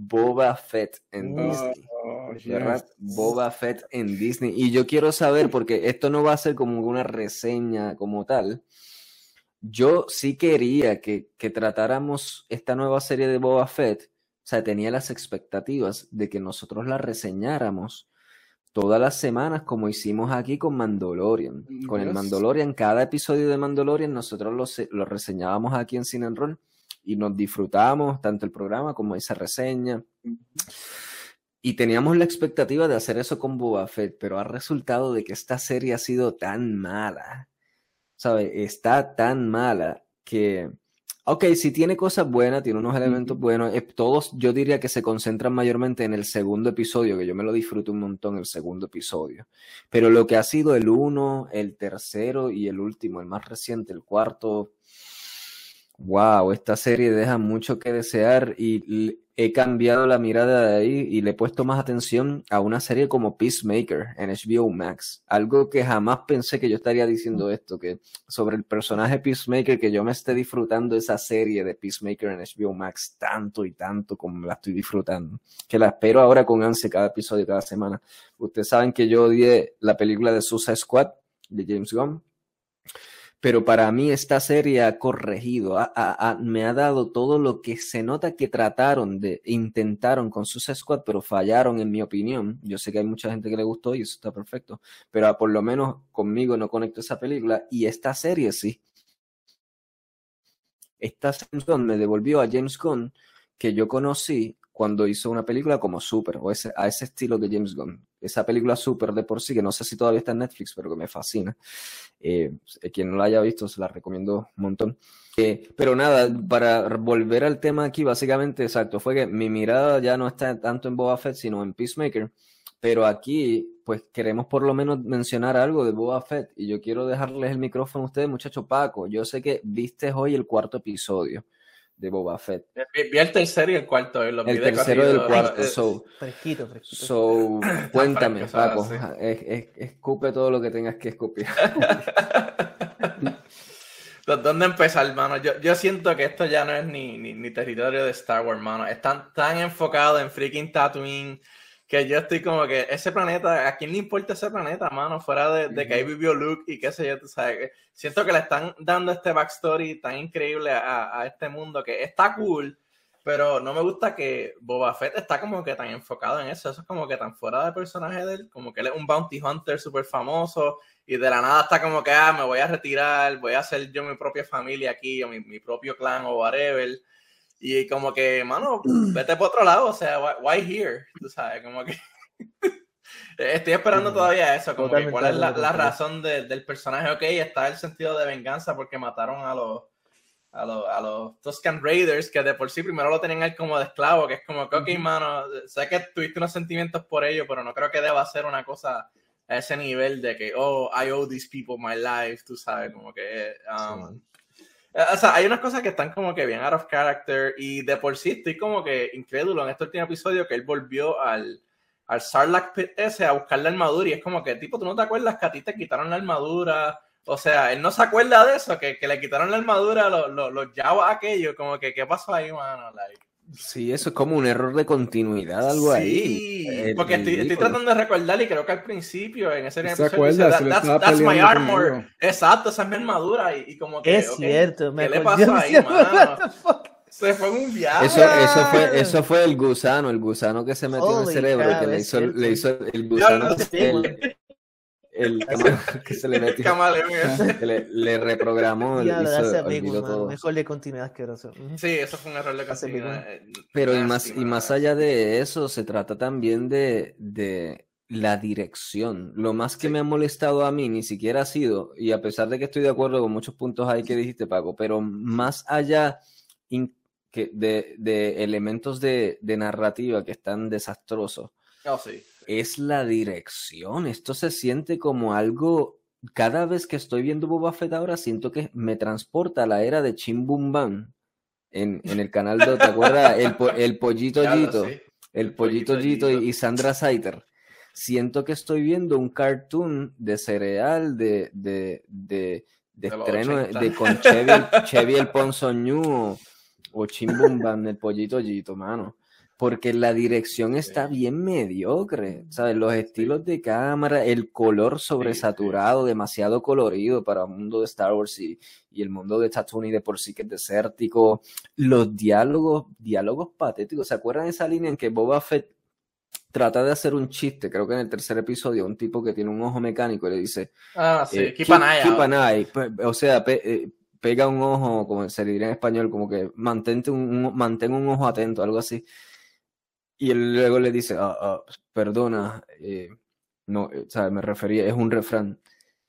Boba Fett en Oh, Disney. oh, ¿verdad? yes. Boba Fett en Disney. Y yo quiero saber, porque esto no va a ser como una reseña como tal. Yo sí quería que, que tratáramos esta nueva serie de Boba Fett. O sea, tenía las expectativas de que nosotros la reseñáramos todas las semanas como hicimos aquí con Mandalorian. Con el. Mandalorian, cada episodio de Mandalorian nosotros lo, se- lo reseñábamos aquí en Cine and Roll y nos disfrutábamos tanto el programa como esa reseña. Y teníamos la expectativa de hacer eso con Boba Fett, pero ha resultado de que esta serie ha sido tan mala, ¿sabes? Está tan mala que, ok, sí tiene cosas buenas, tiene unos elementos buenos, eh, todos yo diría que se concentran mayormente en el segundo episodio, que yo me lo disfruto un montón el segundo episodio, pero lo que ha sido el uno, el tercero y el último, el más reciente, el cuarto, Wow, esta serie deja mucho que desear y he cambiado la mirada de ahí y le he puesto más atención a una serie como Peacemaker en HBO Max. Algo que jamás pensé que yo estaría diciendo esto, que sobre el personaje Peacemaker, que yo me esté disfrutando esa serie de Peacemaker en HBO Max tanto y tanto como la estoy disfrutando. Que la espero ahora con ansia cada episodio, cada semana. Ustedes saben que yo odié la película de Suicide Squad de James Gunn. Pero para mí esta serie ha corregido, me ha dado todo lo que se nota que trataron de, intentaron con Suicide Squad, pero fallaron en mi opinión. Yo sé que hay mucha gente que le gustó y eso está perfecto, pero por lo menos conmigo no conecto esa película y esta serie sí. esta sensación me devolvió a James Gunn que yo conocí cuando hizo una película como Super, o ese, a ese estilo de James Gunn. Esa película Super de por sí, que no sé si todavía está en Netflix, pero que me fascina. Eh, quien no la haya visto, se la recomiendo un montón. Eh, pero nada, para volver al tema aquí, básicamente, exacto, fue que mi mirada ya no está tanto en Boba Fett, sino en Peacemaker. Pero aquí, pues queremos por lo menos mencionar algo de Boba Fett. Y yo quiero dejarles el micrófono a ustedes, muchacho Paco. Yo sé que viste hoy el cuarto episodio de Boba Fett. Vi, el tercero y el cuarto. el tercero y el cuarto. So, fresquito, fresquito. So, cuéntame, Paco. escupe todo lo que tengas que escupir. ¿Dónde empezar, hermano? Yo, yo siento que esto ya no es ni, ni, ni territorio de Star Wars, hermano. Están tan enfocados en freaking Tatooine que yo estoy como que ese planeta, ¿a quién le importa ese planeta, mano? Fuera de, de que ahí vivió Luke y qué sé yo, tú sabes. Siento que le están dando este backstory tan increíble a, a, este mundo que está cool, pero no me gusta que Boba Fett está como que tan enfocado en eso. Eso es como que tan fuera de personaje de él, como que él es un bounty hunter súper famoso y de la nada está como que, ah, me voy a retirar, voy a hacer yo mi propia familia aquí o mi, mi propio clan o whatever y como que, mano, vete por otro lado, o sea, why, here? Tú sabes, como que... Estoy esperando todavía eso, como que cuál es la, la razón de, del personaje. Ok, está el sentido de venganza porque mataron a los, a los, a los Tuscan Raiders, que de por sí primero lo tenían él como de esclavo, que es como que, ok, mano, sé que tuviste unos sentimientos por ello, pero no creo que deba ser una cosa a ese nivel de que, oh, I owe these people my life, tú sabes, como que... Um, o sea, hay unas cosas que están como que bien out of character y de por sí estoy como que incrédulo en este último episodio que él volvió al, al Sarlacc Pit ese a buscar la armadura y es como que, tipo, tú no te acuerdas que a ti te quitaron la armadura. O sea, él no se acuerda de eso, que, que le quitaron la armadura los, los, los aquellos, como que, ¿qué pasó ahí, mano? Like, Sí, eso es como un error de continuidad, algo ahí. Sí, porque estoy, estoy, tratando de recordar y creo que al principio, en ese ¿Se acuerda? That's, that's my armor. Exacto, esa es mi armadura. Y, y como que. Es okay, cierto, me ¿Qué le pasó ahí, mano? Se fue un viaje. Eso, eso, fue, eso fue el gusano, el gusano que se metió Holy en el cerebro, God, que le hizo, le hizo el gusano. El, el que se le metió, que le, le, reprogramó ya, hizo, todo. mejor de continuidad asqueroso. Sí eso fue un error de continuidad pero y más y más allá de eso se trata también de, de la dirección. Lo más que sí. me ha molestado a mí ni siquiera ha sido y a pesar de que estoy de acuerdo con muchos puntos ahí que dijiste Paco pero más allá que de, de elementos de, de narrativa que están desastrosos oh, sí es la dirección. Esto se siente como algo. Cada vez que estoy viendo Boba Fett ahora, siento que me transporta a la era de Chimbumban en, en el canal de. ¿Te acuerdas? El, el pollito. Sí. El pollito, y, y, Sandra Saiter. Siento que estoy viendo un cartoon de cereal, de, de, de, estreno, de, con Chevy, Chevy el Ponzoñú o, Chimbumban, el pollito Gito, mano porque la dirección está bien mediocre, ¿sabes? Los estilos de cámara, el color sobresaturado, demasiado colorido para el mundo de Star Wars y, y, el mundo de Tatooine de por sí que es desértico, los diálogos, diálogos patéticos, ¿se acuerdan de esa línea en que Boba Fett trata de hacer un chiste, creo que en el tercer episodio, un tipo que tiene un ojo mecánico y le dice, ah, sí, eh, keep, an eye keep an eye. o sea, pe eh, pega un ojo, como se diría en español, como que mantente un, un, mantén un ojo atento, algo así. Y él luego le dice, ah, ah, perdona, eh, no, eh, ¿sabes? Me refería, es un refrán.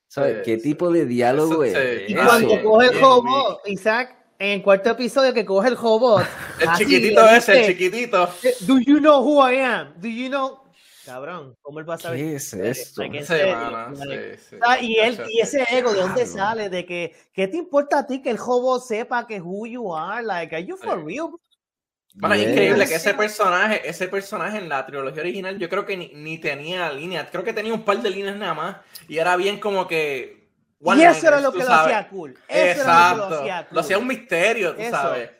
¿Sabes? Sí, ¿Qué sí. tipo de diálogo eso, es? Y cuando coge el hobo, Isaac, en el cuarto episodio que coge el hobo. el así, chiquitito ese, el chiquitito. Do you know who I am? Do you know? Cabrón, ¿cómo él va a saber? ¿Qué es esto? Sí, semana, sí, ah, y, él, y ese ego, ¿de dónde sale? De que, ¿qué te importa a ti que el hobo sepa que who you are? Like, are you for real? Bueno, yes. es increíble que ese personaje, ese personaje en la trilogía original, yo creo que ni, ni tenía líneas, creo que tenía un par de líneas nada más, y era bien como que. y eso era lo que lo hacía cool. Eso Exacto. Lo, hacía cool. lo hacía un misterio, tú eso. sabes.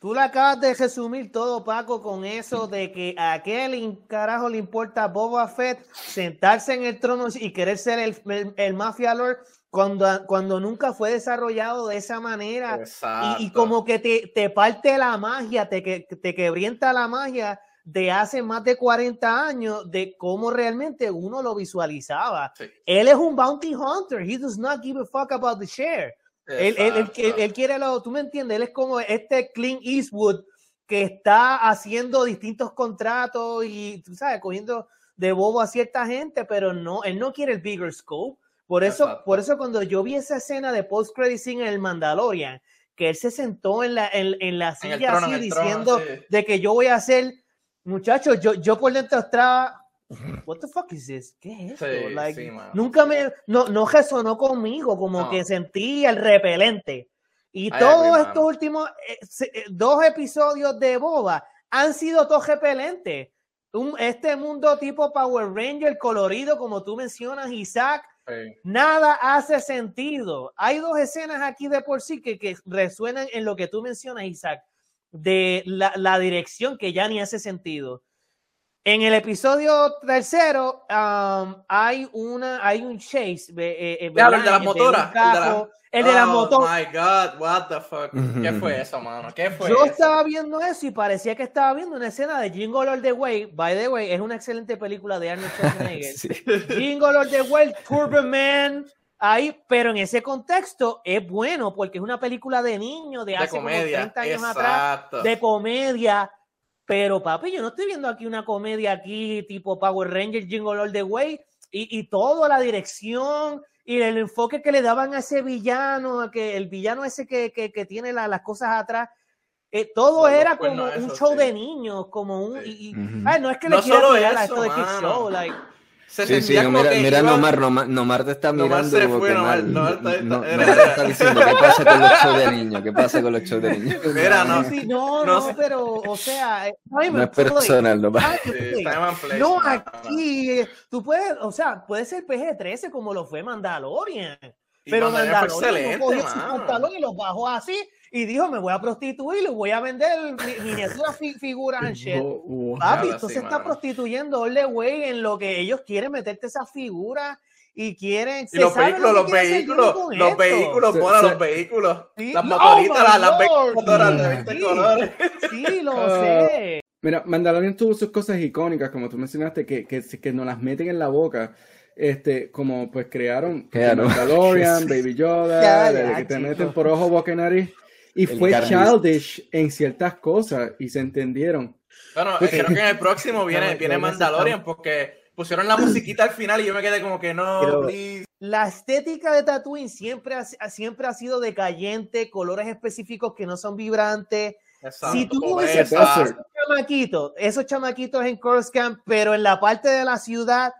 Tú le acabas de resumir todo, Paco, con eso de que a aquel carajo le importa a Boba Fett sentarse en el trono y querer ser el, el, el Mafia Lord cuando, cuando nunca fue desarrollado de esa manera y, y, como que te, te, parte la magia, te, te quebrienta la magia de hace más de 40 años de cómo realmente uno lo visualizaba. Sí. Él es un bounty hunter, he does not give a fuck about the share. Él, él, él, él- él quiere lo, tú me entiendes, él es como este Clint Eastwood que está haciendo distintos contratos y, tú sabes, cogiendo de bobo a cierta gente, pero no, él no quiere el bigger scope. Por eso, Exacto. por eso cuando yo vi esa escena de post credit scene en el Mandalorian, que él se sentó en la, en, en la En silla trono, así en el trono, diciendo sí. de que yo voy a hacer, muchachos, yo, yo por dentro estaba, what the fuck is this? ¿Qué es esto? Sí, Like, sí, nunca me, no, no resonó conmigo, como No. que sentí el repelente. Y todos agree, estos mano. últimos eh, eh, dos episodios de Boba han sido todos repelentes. Un- este mundo tipo Power Ranger colorido, como tú mencionas, Isaac, Nada hace sentido. Hay dos escenas aquí de por sí que, que resuenan en lo que tú mencionas, Isaac, de la, la dirección que ya ni hace sentido. En el episodio tercero um, hay una hay un chase eh, eh, el de las motoras, el de la- carro, el de las Oh motoras. my god, what the fuck. ¿Qué fue eso, mano? ¿Qué fue Yo eso? estaba viendo eso y parecía que estaba viendo una escena de Jingle All the Way. By the way, es una excelente película de Arnold Schwarzenegger. Sí. Jingle All the Way, Turbo Man. Ahí, pero en ese contexto es bueno porque es una película de niños de, De hace como comedia. 30 años atrás, de comedia. Pero papi, yo no estoy viendo aquí una comedia aquí tipo Power Ranger, Jingle All the Way y, y todo, la dirección y el enfoque que le daban a ese villano, a que el villano ese que, que, que tiene la- las cosas atrás, eh, todo era como un show sí. de niños, como un... Sí. y- y- Ujú. ay, no es que No le quiera tirar a esto de. Show, like... Se Sí, sí, no, como mira, que mira iba- Nomar, Nomar, Nomar te está Nomar mirando se como fue, Nomar, mal. Nomar está- No- está- Nomar te está diciendo, ¿qué pasa con los shows de niños? ¿Qué pasa con los shows de niños? Mira, no. Sí, no, no no, pero, o sea, eh, No es personal, No, mano. aquí, tú puedes, o sea, puede ser PG-13 como lo fue Mandalorian. Pero Mandalorian Mandalorian no excelente, cogió sus pantalones y los bajó así y dijo, me voy a prostituir y voy a vender mi- miniaturas fi- figuras and shit. Papi, tú se está prostituyendo all the way en lo que ellos quieren meterte esas figuras y quieren... Y los vehículos, lo los vehículos, los vehículos, Se- los vehículos, Sí. las motoritas, las, las 20 Lord. motoras de 20 Sí. colores. Sí, lo Ah. sé. Mira, Mandalorian tuvo sus cosas icónicas, como tú mencionaste, que, que, que nos las meten en la boca. Este, como pues crearon. Mandalorian. Baby Yoda, Ya, que te meten por ojo, boca y nariz. Y El fue carnis. childish en ciertas cosas y se entendieron. Bueno, Ok. creo que en el próximo viene, No, viene Mandalorian porque pusieron la musiquita al final y yo me quedé como que no, Pero- please. La estética de Tatooine siempre ha, siempre ha sido decayente, colores específicos que no son vibrantes. Exacto, si tú Desert. esos chamaquitos, esos chamaquitos en Coruscant, pero en la parte de la ciudad,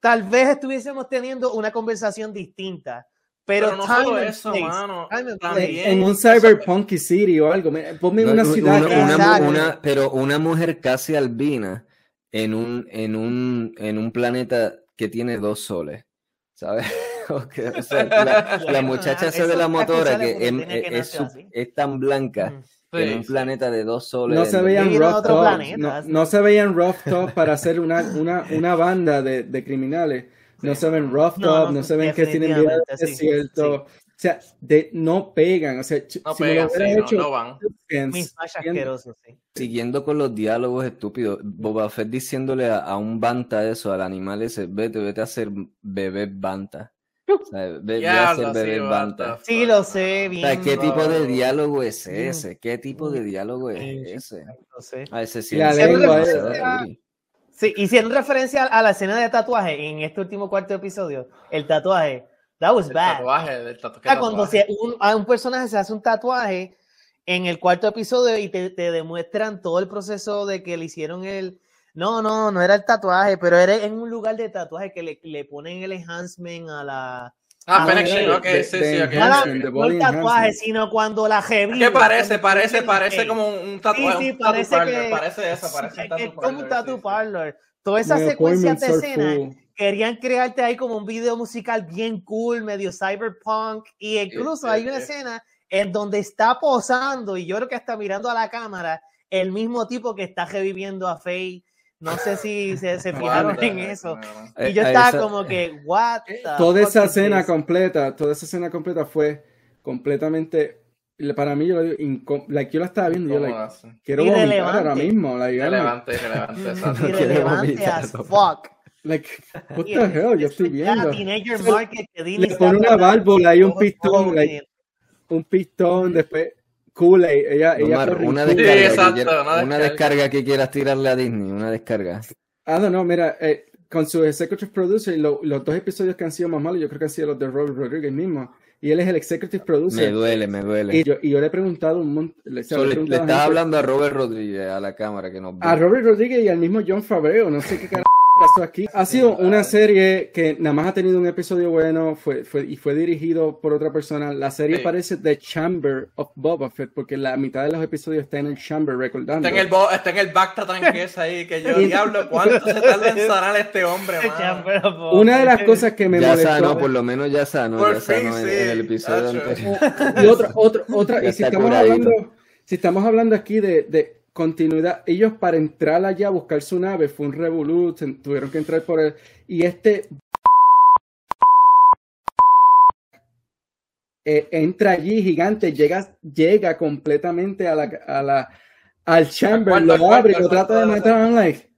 tal vez estuviésemos teniendo una conversación distinta. Pero, Pero no time solo eso, place, mano. time También-. En un eso- cyberpunk city o algo. me- Ponme No, una un- ciudad. una- una una- pero una mujer casi albina en un, en un, en un planeta que tiene dos soles, ¿sabes? Ok, o sea, la, muchacha esa de la motora que porque es, tiene que es- nacer es- así. es tan blanca Mm. en un sí. planeta de dos soles. No se veían rough otro top, planeta, no, sí. no se veían rough top para hacer una, una, una banda de, de criminales. No Sí. se ven rough No, top, no, no, se ven que tienen vida de sí, desierto. O sea, de, no pegan. O sea, No si me pegan, lo sí, hubiera no, hecho no van. más siguiendo- sí. Siguiendo con los diálogos estúpidos, Boba Fett diciéndole a, a un banta eso, al animal ese, vete, vete a hacer bebé banta. O sea, ve, ve a hacer sí, bebé what banta. Sí, lo sé, O bien. sea, ¿qué tipo de diálogo es ese? ¿Qué tipo de diálogo es ese? Lo sé. A ese sí. La lengua, sí, Sí, hicieron referencia a la escena de tatuaje en este último cuarto episodio. El tatuaje. That was El bad. tatuaje, del tatu- ¿qué O sea, cuando tatuaje? se- un, a un personaje se hace un tatuaje en el cuarto episodio y te, te demuestran todo el proceso de que le hicieron el. No, no, no era el tatuaje, pero era en un lugar de tatuaje que le, le ponen el enhancement a la. Ah, Fennec ok, de- sí, de sí, ok. No, el tatuaje, sino cuando la revive. ¿Qué parece? Parece, parece como un tatuaje. Sí, sí, parece parlor, que- Parece eso, parece un Es como un sí. parlor. Todas esas My secuencias de appointments are escena full. querían crearte ahí como un video musical bien cool, medio cyberpunk, y incluso hay una escena en donde está posando, y yo creo que está mirando a la cámara, el mismo tipo que está reviviendo a Faye. No sé si se, se fijaron en eso. man. Eh, Y yo estaba esa- como que, what the Toda esa escena completa, toda esa escena completa fue completamente. Para mí, yo lo digo, like, yo la estaba viendo y yo, like, quiero vomitar Irrelevante. ahora mismo. Like, Irrelevante, irrelevante, exacto. Irrelevante vomitar, as fuck. like, what Y the el- hell, yo estoy viendo. Le- Market pone una válvula y un pistón, like, un pistón, después Kool-Aid. Ella, ella Omar, en una descarga, que exacto, quiera- una una descarga. que quieras tirarle a Disney, una descarga. Ah, no, no, mira, eh, con su executive producer, lo- los dos episodios que han sido más malos, yo creo que han sido los de Robert Rodriguez mismo. Y él es el executive Me producer. duele, me duele. Y yo, y yo le he preguntado un montón. Le, So, le le, estás hablando a Robert Rodríguez, a la cámara que nos ve. a Robert Rodríguez y al mismo John Favreau. No sé qué carajo pasó aquí. Ha sido una serie que nada más ha tenido un episodio bueno fue, fue, y fue dirigido por otra persona. La serie Sí. parece The Chamber of Boba Fett porque la mitad de los episodios está en el Chamber recordando. Está en el, está en el Bacta tanquesa ahí, que yo, diablo, ¿cuánto se tarda en sanar este hombre? Una de las cosas que me ya molestó. sano, por lo menos ya sano, Por ya fin, sano en, sí, en el episodio anterior. Y otra, otra, otra, y si estamos curadito. hablando, si estamos hablando aquí de, de continuidad, ellos para entrar allá a buscar su nave fue un revolut, se- tuvieron que entrar por el, y este eh, entra allí gigante, llega, llega completamente a la, a la, al chamber, cuarto, lo cuarto, abre y al lo trata de cuarto. matar, I'm like,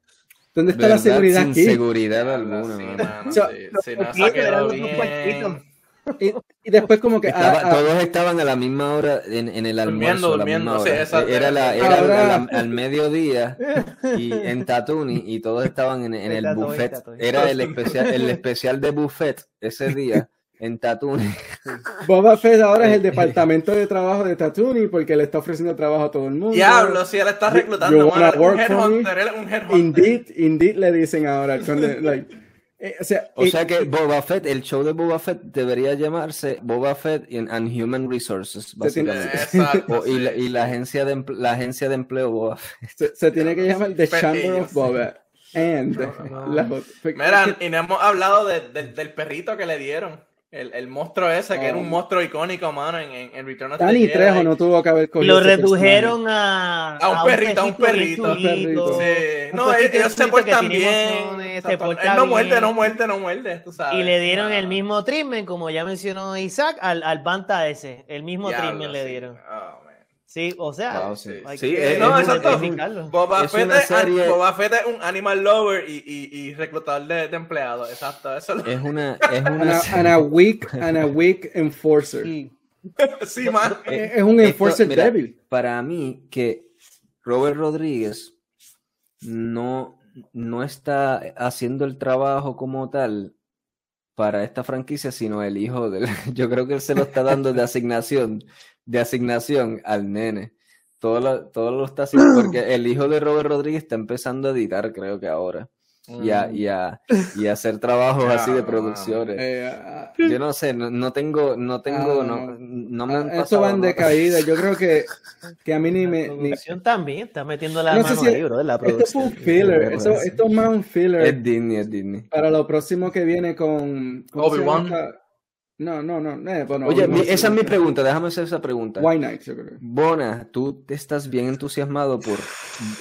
¿dónde está la seguridad Sin aquí? seguridad alguna, sí, mano. mano, So- sí, sí, no, Sí, esa quedó eran los bien. Y, y después como que Estaba- ah, ah, todos estaban a la misma hora en, en el almuerzo. Durmiendo, a la durmiendo, misma sí. Era, la, era Ahora- al, al mediodía y en Tatooine y todos estaban en, en el Tatooine, buffet. Tatooine. Era el especial, el especial de buffet ese día en Tatooine. Boba Fett ahora es el departamento de trabajo de Tatooine porque le está ofreciendo trabajo a todo el mundo. Diablo, si él está reclutando, es un headhunter, él es un headhunter. Indeed, indeed le dicen ahora. cuando, like, eh, o sea, O eh, sea que Boba Fett, el show de Boba Fett debería llamarse Boba Fett and Human Resources, básicamente. Exacto, O- y, la, sí. y la agencia de la agencia de empleo Boba Fett. se, se tiene que llamar The Chamber of Boba. And no. Mira, y no hemos hablado de- del perrito que le dieron. El, el monstruo ese, que era un Oh. monstruo icónico, mano, en, en, en Return of the Danny Jedi. Trejo no tuvo que haber cogido lo redujeron a, A un perrito, a un bien perrito. Un perrito. Sí. Un No, perrito ellos se portan bien. se porta Él no muerde, no muerde, no muerde, tú sabes. Y le dieron Ah. el mismo treatment, como ya mencionó Isaac, al, al Banta ese. El mismo Diablo, treatment le sí. dieron. Oh, man. Sí, o sea, Wow, sí. hay Sí, que es- No, exacto. Boba, Es Fett es, Boba Fett es un animal lover y, y, y reclutador de, de empleados. Exacto, eso es lo Es una, es una and a weak, and a weak enforcer. Sí. sí, man. Es es un Esto, enforcer mira, débil. Para mí, que Robert Rodríguez no, no está haciendo el trabajo como tal para esta franquicia, sino el hijo del. Yo creo que él se lo está dando de asignación, de asignación al nene. Todo lo, todo lo está haciendo porque el hijo de Robert Rodríguez está empezando a editar, creo que ahora. Y a, y a, y a hacer trabajos así de Claro, producciones. Eh, ah, Yo no sé, no, no tengo, no tengo, Ah, no, no. no me han Eso pasado va en notas. decaída. Yo creo que, que a mí ni La me. Ni, producción también está metiendo la No mano si- ahí, bro, de la esto fue producción. un filler. Eso, esto es más un filler. Es Disney, es Disney. para lo próximo que viene con ¿cómo se llama Obi-Wan. No, no, no, eh, bueno, Oye, mi- esa es mi pregunta, déjame hacer esa pregunta. White Knight, yo creo. Bona, tú te estás bien entusiasmado por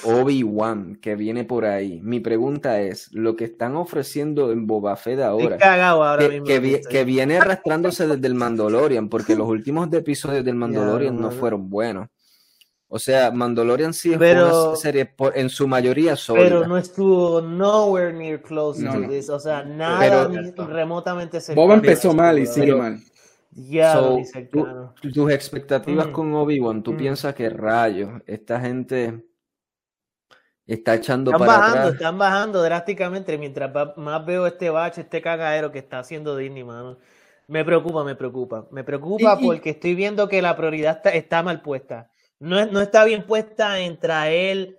Obi-Wan que viene por ahí. Mi pregunta es, lo que están ofreciendo en Boba Fett Estoy ahora, cagado ahora que, mismo. que vi- estoy- que viene arrastrándose desde el Mandalorian, porque los últimos episodios del Mandalorian no fueron buenos. O sea, Mandalorian sí es Pero- una serie por- en su mayoría sólida. Pero no estuvo nowhere near close No, to no. this. O sea, nada Pero- ni remotamente cercano. Boba empezó mal y Pero- sigue mal. Ya, So, tú- tus expectativas Mm. con Obi-Wan, ¿tú Mm. piensas que rayos? Esta gente está echando Están para bajando, atrás. están bajando drásticamente mientras va- más veo este bache, este cagadero que está haciendo Disney, mano. Me preocupa, me preocupa. Me preocupa Y- y- porque estoy viendo que la prioridad está, está mal puesta. No, no está bien puesta en traer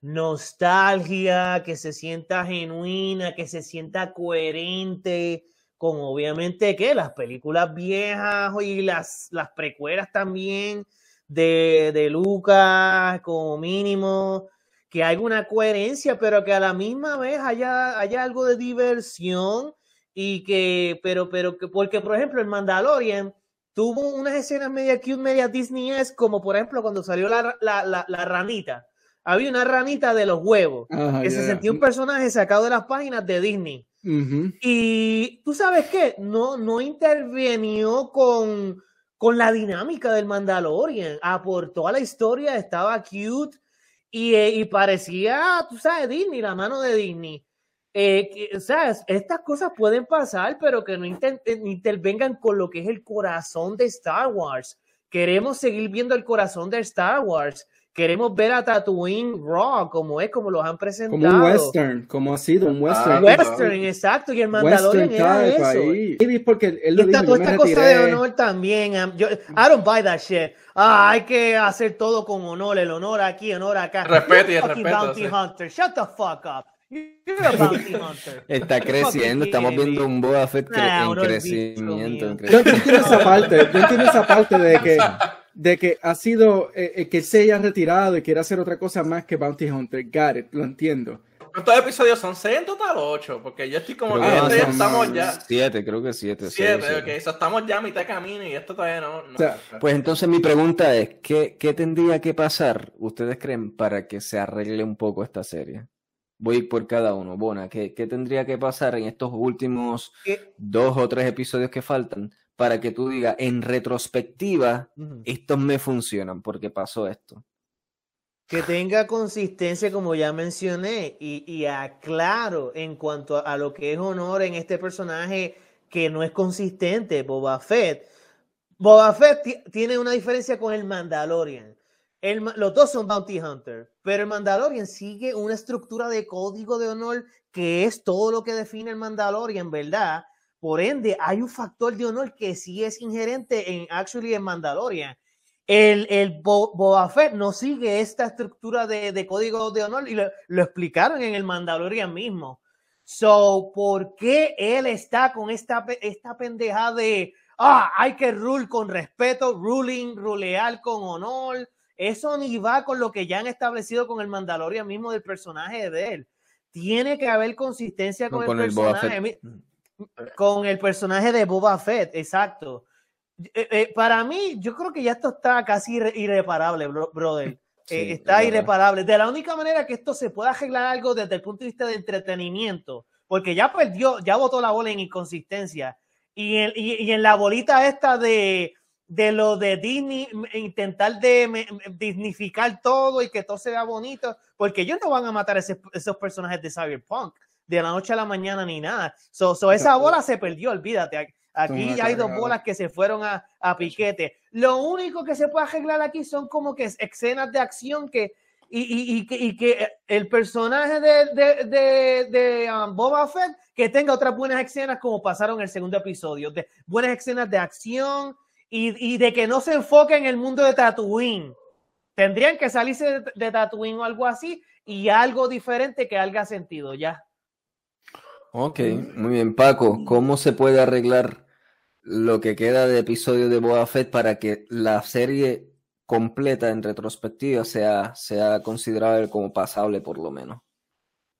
nostalgia, que se sienta genuina, que se sienta coherente con obviamente que las películas viejas y las, las precuelas también de, de Lucas como mínimo que haya una coherencia, pero que a la misma vez haya, haya algo de diversión y que, pero, pero que, porque por ejemplo el Mandalorian tuvo unas escenas media cute, media Disney es como por ejemplo cuando salió la, la, la, la ranita. Había una ranita de los huevos, Ajá, que se sentía un personaje sacado de las páginas de Disney. Y tú sabes qué, no, no intervenió con, con la dinámica del Mandalorian, aportó a la historia, estaba cute y, eh, y parecía, tú sabes, Disney, la mano de Disney. Eh, que, o sea, es- estas cosas pueden pasar, pero que no inter- eh, intervengan con lo que es el corazón de Star Wars, queremos seguir viendo el corazón de Star Wars. Queremos ver a Tatooine Raw como es, como los han presentado. Como un western, como ha sido un western. Ah, Western, exacto. Y el Mandalorian era eso. ahí. Y porque él Y lo esta, dijo, toda esta cosa de honor también. um, yo, I don't buy that shit. Ah, hay que hacer todo con honor. El honor aquí, honor acá. Respeto y fucking respeto, bounty sí. hunter. Shut the fuck up. Está creciendo, estamos viendo un Boba Fett cre- Ah, en crecimiento. en bicho Yo crecimiento. entiendo esa parte, yo entiendo esa parte de que, de que ha sido, eh, eh, que se haya retirado y quiere hacer otra cosa más que Bounty Hunter. Got it, lo entiendo. ¿Cuántos episodios son? ¿Seis en total o ocho? Porque yo estoy como Creo que son estamos ya. Siete, creo que siete. seis, Siete, siete. ok. So, estamos ya a mitad de camino y esto todavía no. no. O sea, Pues entonces mi pregunta es, ¿qué, qué tendría que pasar, ustedes creen, para que se arregle un poco esta serie? Voy por cada uno. Bona, ¿qué, qué tendría que pasar en estos últimos dos o tres episodios que faltan para que tú digas, en retrospectiva, estos me funcionan porque pasó esto? Que tenga consistencia, como ya mencioné, y, y aclaro en cuanto a, a lo que es honor en este personaje que no es consistente, Boba Fett. Boba Fett ti- tiene una diferencia con el Mandalorian. El los dos son Bounty Hunter, pero el Mandalorian sigue una estructura de código de honor que es todo lo que define el Mandalorian, ¿verdad? Por ende, hay un factor de honor que sí es inherente en actually en Mandalorian. El, el Bo- Boba Fett no sigue esta estructura de, de código de honor y lo, lo explicaron en el Mandalorian mismo. So, ¿por qué él está con esta, esta pendeja de, ah, hay que rule con respeto, ruling, rulear con honor? Eso ni va con lo que ya han establecido con el Mandalorian mismo del personaje de él. Tiene que haber consistencia No, con, con el personaje. Con el personaje de Boba Fett, exacto. Eh, eh, para mí, yo creo que ya esto está casi irre- irreparable, bro- brother. Sí, Eh, es está irreparable. De la única manera que esto se pueda arreglar algo desde el punto de vista de entretenimiento, porque ya perdió, ya botó la bola en inconsistencia. Y en, y, y en la bolita esta de, de lo de Disney, intentar de dignificar todo y que todo se vea bonito, porque ellos no van a matar ese- esos personajes de Cyberpunk de la noche a la mañana ni nada. So, so esa bola se perdió, olvídate. Aquí una hay dos bolas que se fueron a, a piquete. Lo único que se puede arreglar aquí son como que escenas de acción que y, y- y que, y que el personaje de, de, de, de, um, Boba Fett que tenga otras buenas escenas como pasaron en el segundo episodio, de buenas escenas de acción y, y de que no se enfoque en el mundo de Tatooine. Tendrían que salirse de, de Tatooine o algo así y algo diferente que haga sentido ya. Ok, muy bien. Paco, ¿cómo se puede arreglar lo que queda de episodio de Boba Fett para que la serie completa en retrospectiva sea, sea considerable como pasable por lo menos?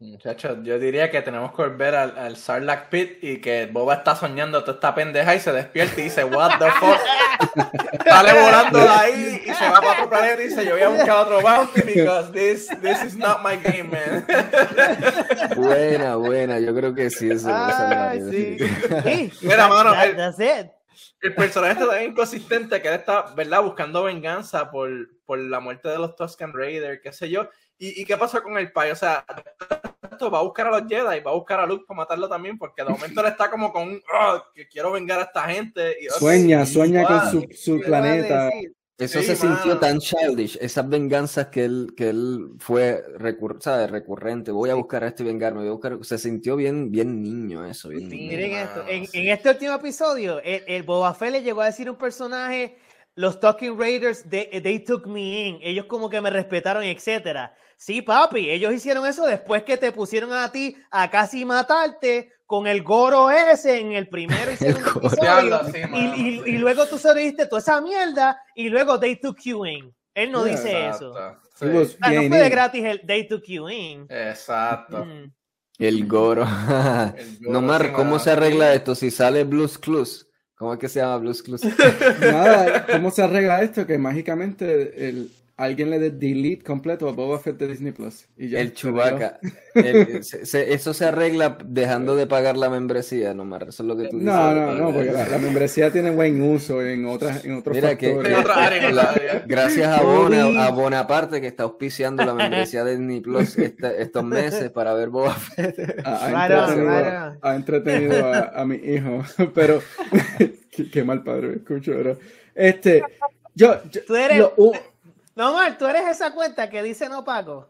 Muchachos, yo diría que tenemos que volver al, al Sarlacc Pit y que Boba está soñando toda esta pendeja y se despierta y dice, What the fuck? Sale volando de ahí y se va para otro planeta y dice, yo voy a buscar otro bounty because this, this is not my game, man. Buena, buena, yo creo que sí, eso Ay, válido, sí. Mira, mano, that- el- that's it. El personaje está tan inconsistente que él está, ¿verdad? Buscando venganza por, por la muerte de los Tusken Raiders, qué sé yo. ¿Y, y qué pasa con el pai? O sea, esto va a buscar a los Jedi y va a buscar a Luke para matarlo también, porque de momento él está como con un, "Ah, que quiero vengar a esta gente. Y, Sueña, Sí, sueña con su, su ¿Qué vas a planeta. Eso Sí, se sintió mano. tan childish, esas venganzas que él, que él fue recur- ¿sabes? recurrente. Voy a buscar a este y vengarme, voy a buscar. Se sintió bien, bien niño eso, bien Sí, niño. Miren esto, en, sí. en este último episodio, el, el Boba Fett le llegó a decir a un personaje, los Talking Raiders, they, they took me in, ellos como que me respetaron, etcétera. Sí, papi, ellos hicieron eso después que te pusieron a ti a casi matarte con el goro ese en el primero y segundo episodio. Sí, y, luego tú sobreviviste toda esa mierda y luego they took you in. Él no dice eso. Exacto. Sí. Ah, no fue de gratis el they took you in. Exacto. Mm. El Goro. El Goro, Nomar, sí, ¿cómo se arregla esto? Si sale Blues Clues. ¿Cómo es que se llama Blues Clues? Nada, ¿cómo se arregla esto? Que mágicamente el, alguien le dé delete completo a Boba Fett de Disney Plus. Y ya, El se arregló. Chewbacca. El- se- se- eso se arregla dejando de pagar la membresía, Nomar. Eso es lo que tú dices. No, no, no, porque la, la membresía tiene buen uso en otras, en otros Mira que, factores. En otra área, en la- gracias a, Bobby. Bona, a Bonaparte que está auspiciando la membresía de Disney Plus este- estos meses para ver Boba Fett. Ha, entretenido, ha entretenido a, a mi hijo, pero qué, qué mal padre me escucho, pero este, Yo, yo- Tú eres- lo- uh, No, Mar, tú eres esa cuenta que dice no pago.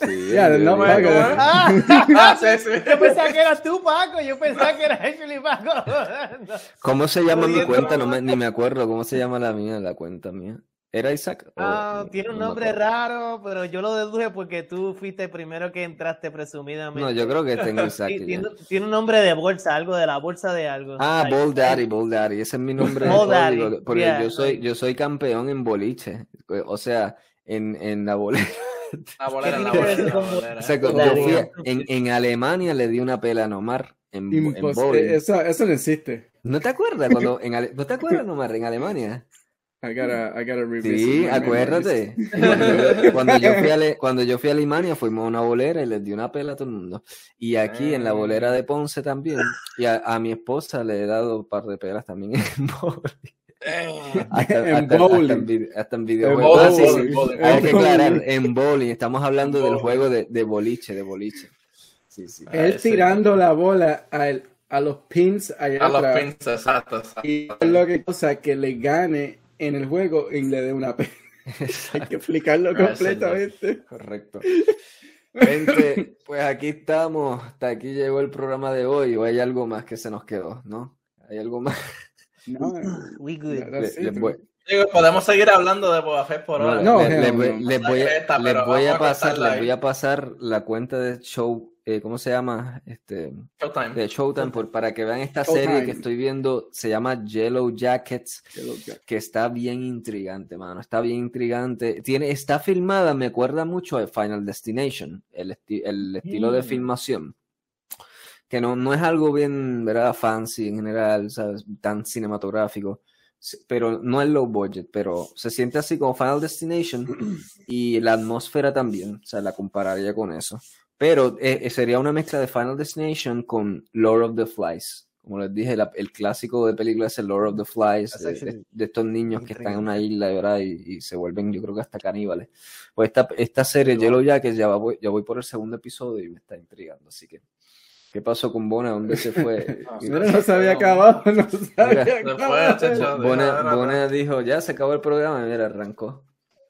Sí, no, yo- Paco. Ah, Ah, sí, sí. yo pensaba que eras tú, Paco. Yo pensaba que eras Ashley Paco. ¿Cómo se llama mi cuenta? No me- ni me acuerdo. ¿Cómo se llama la mía, la cuenta mía? ¿Era Isaac? O- Ah, tiene un no nombre raro, pero yo lo deduje porque tú fuiste el primero que entraste presumidamente. No, yo creo que tengo Isaac. Sí, tiene, tiene un nombre de bolsa, algo de la bolsa de algo. Ah, Ahí. Bold Daddy, Bold Daddy, ese es mi nombre de Bold Daddy, código, porque yeah, yo soy, yo soy campeón en boliche, o sea, en, en la bolera. La bolera, ¿Qué la bolera, la bolera. O sea, yo Daddy. fui a- en, en Alemania le di una pela a Nomar en, en eso, eso no existe. ¿No te acuerdas cuando en Ale- ¿No te acuerdas, Nomar, en Alemania? I gotta, I gotta revisit Sí, acuérdate. Cuando, cuando yo fui a Ale- cuando yo fui a Alemania fuimos a una bolera y les di una pela a todo el mundo. Y aquí en la bolera de Ponce también. Y a, a mi esposa le he dado un par de pelas también en bowling. Eh, Hasta, En hasta- hasta bowling. en vide- hasta en En videojuegos. Ah, sí, sí. Hay que aclarar, en bowling, estamos hablando del bowling. juego de, de boliche, de boliche. Sí, sí. Ah, Él tirando la bola a, el- a los pins allá A los atrás. pins, exacto, exacto. Y es lo que cosa que le gane en el juego y le dé una pena. Hay que explicarlo Ah, completamente. Correcto. Gente, pues aquí estamos. Hasta aquí llegó el programa de hoy. ¿O hay algo más que se nos quedó? ¿No? ¿Hay algo más? No, We good. Le- voy- podemos seguir hablando de Boba Fett por no, ahora. No, les voy- no. les voy a- Secreta, les pero voy a vamos a pasar, les voy a pasar la cuenta de show, eh, ¿cómo se llama? Este, Showtime. de Showtime, por, para que vean esta Showtime. serie que estoy viendo. Se llama Yellow Jackets. que está bien intrigante, mano. Está bien intrigante. Tiene, está filmada, me acuerda mucho de Final Destination, el, esti- el estilo de Mm. filmación. Que no, no es algo bien, ¿verdad? Fancy en general, ¿sabes? Tan cinematográfico. Pero no es low budget, pero se siente así como Final Destination y la atmósfera también, o sea, la compararía con eso. Pero eh, eh, sería una mezcla de Final Destination con Lord of the Flies. Como les dije, la- el clásico de película es el Lord of the Flies, de, actually de- de estos niños que están en una isla ¿verdad? Y, y se vuelven, yo creo que hasta caníbales. Pues esta, esta serie, Yellow Jackets, ya voy, ya voy por el segundo episodio y me está intrigando. Así que, ¿qué pasó con Bona? ¿Dónde se fue? Y- Mira, no se había acabado, no se había acabado. Bona, Bona dijo, ya se acabó el programa, y mira, arrancó.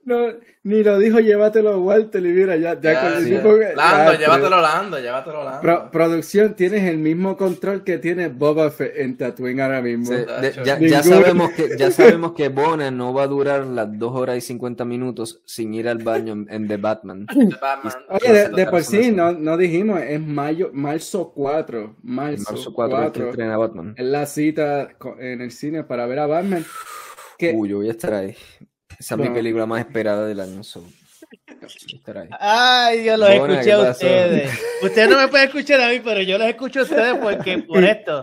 No, ni lo dijo, llévatelo a Walter y mira, ya, ya, Ya, con el sí. tipo que- Lando, ya, llévatelo Lando, llévatelo Lando. Pro- producción, tienes el mismo control que tiene Boba Fett en Tatooine ahora mismo. Muchacho. de- ya, ya sabemos que, ya sabemos que Bona no va a durar las 2 horas y 50 minutos sin ir al baño en, en The Batman. Batman. Oye, de, de por sí, no no, dijimos, es mayo, marzo 4. En Marzo, marzo 4 es que 4 estrena Batman. es la cita en el cine para ver a Batman. Que, Uy, yo voy a estar ahí. Esa es mi película más esperada del año. so. Ay, yo los Bona, escuché ¿qué a ustedes. Ustedes no me pueden escuchar a mí, pero yo los escucho a ustedes porque por esto.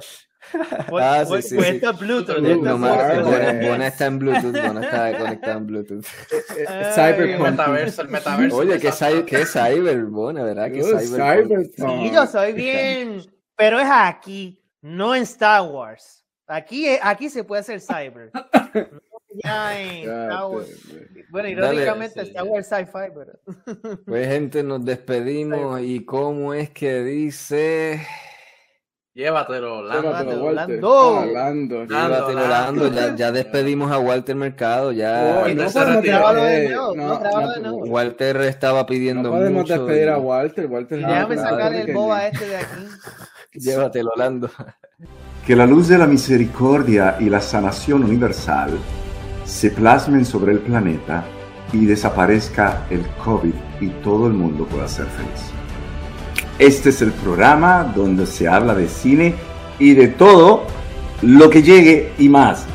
Por, Ah, sí, por- sí, por sí. esto es Bluetooth. No, esto No, es ma- Bluetooth. Bluetooth. Bona, Bona está en Bluetooth, Bona está conectado en Bluetooth. eh, El Cyberpunk. metaverso, el metaverso. Oye, que, exacto. cy- que cyber, Bona, ¿verdad? Cyber. Cyberpunk. Sí, yo soy bien. Pero es aquí, no en Star Wars. Aquí, aquí se puede hacer cyber. Ya en Star Wars. Bueno, irónicamente sí. Star Wars sci-fi, pero. Pues, gente, nos despedimos. ¿Y cómo es que dice? Llévatelo, Lando. Llévatelo, Lando, Walter. Lando. Ah, Lando. Llévatelo, Lando. Ya, ya despedimos a Walter Mercado. Ya. Oh, Y no no podemos de nuevo, no, no, de nuevo. Walter estaba no pidiendo podemos mucho. despedir a Walter. Walter déjame sacar el boba este de aquí. Llévatelo, Lando. Que la luz de la misericordia y la sanación universal se plasmen sobre el planeta y desaparezca el COVID y todo el mundo pueda ser feliz. Este es el programa donde se habla de cine y de todo lo que llegue y más.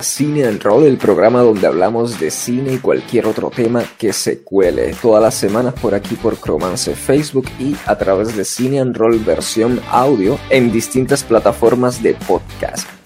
Cine and Roll, el programa donde hablamos de cine y cualquier otro tema que se cuele. Todas las semanas por aquí por Cromance Facebook y a través de Cine and Roll versión audio en distintas plataformas de podcast.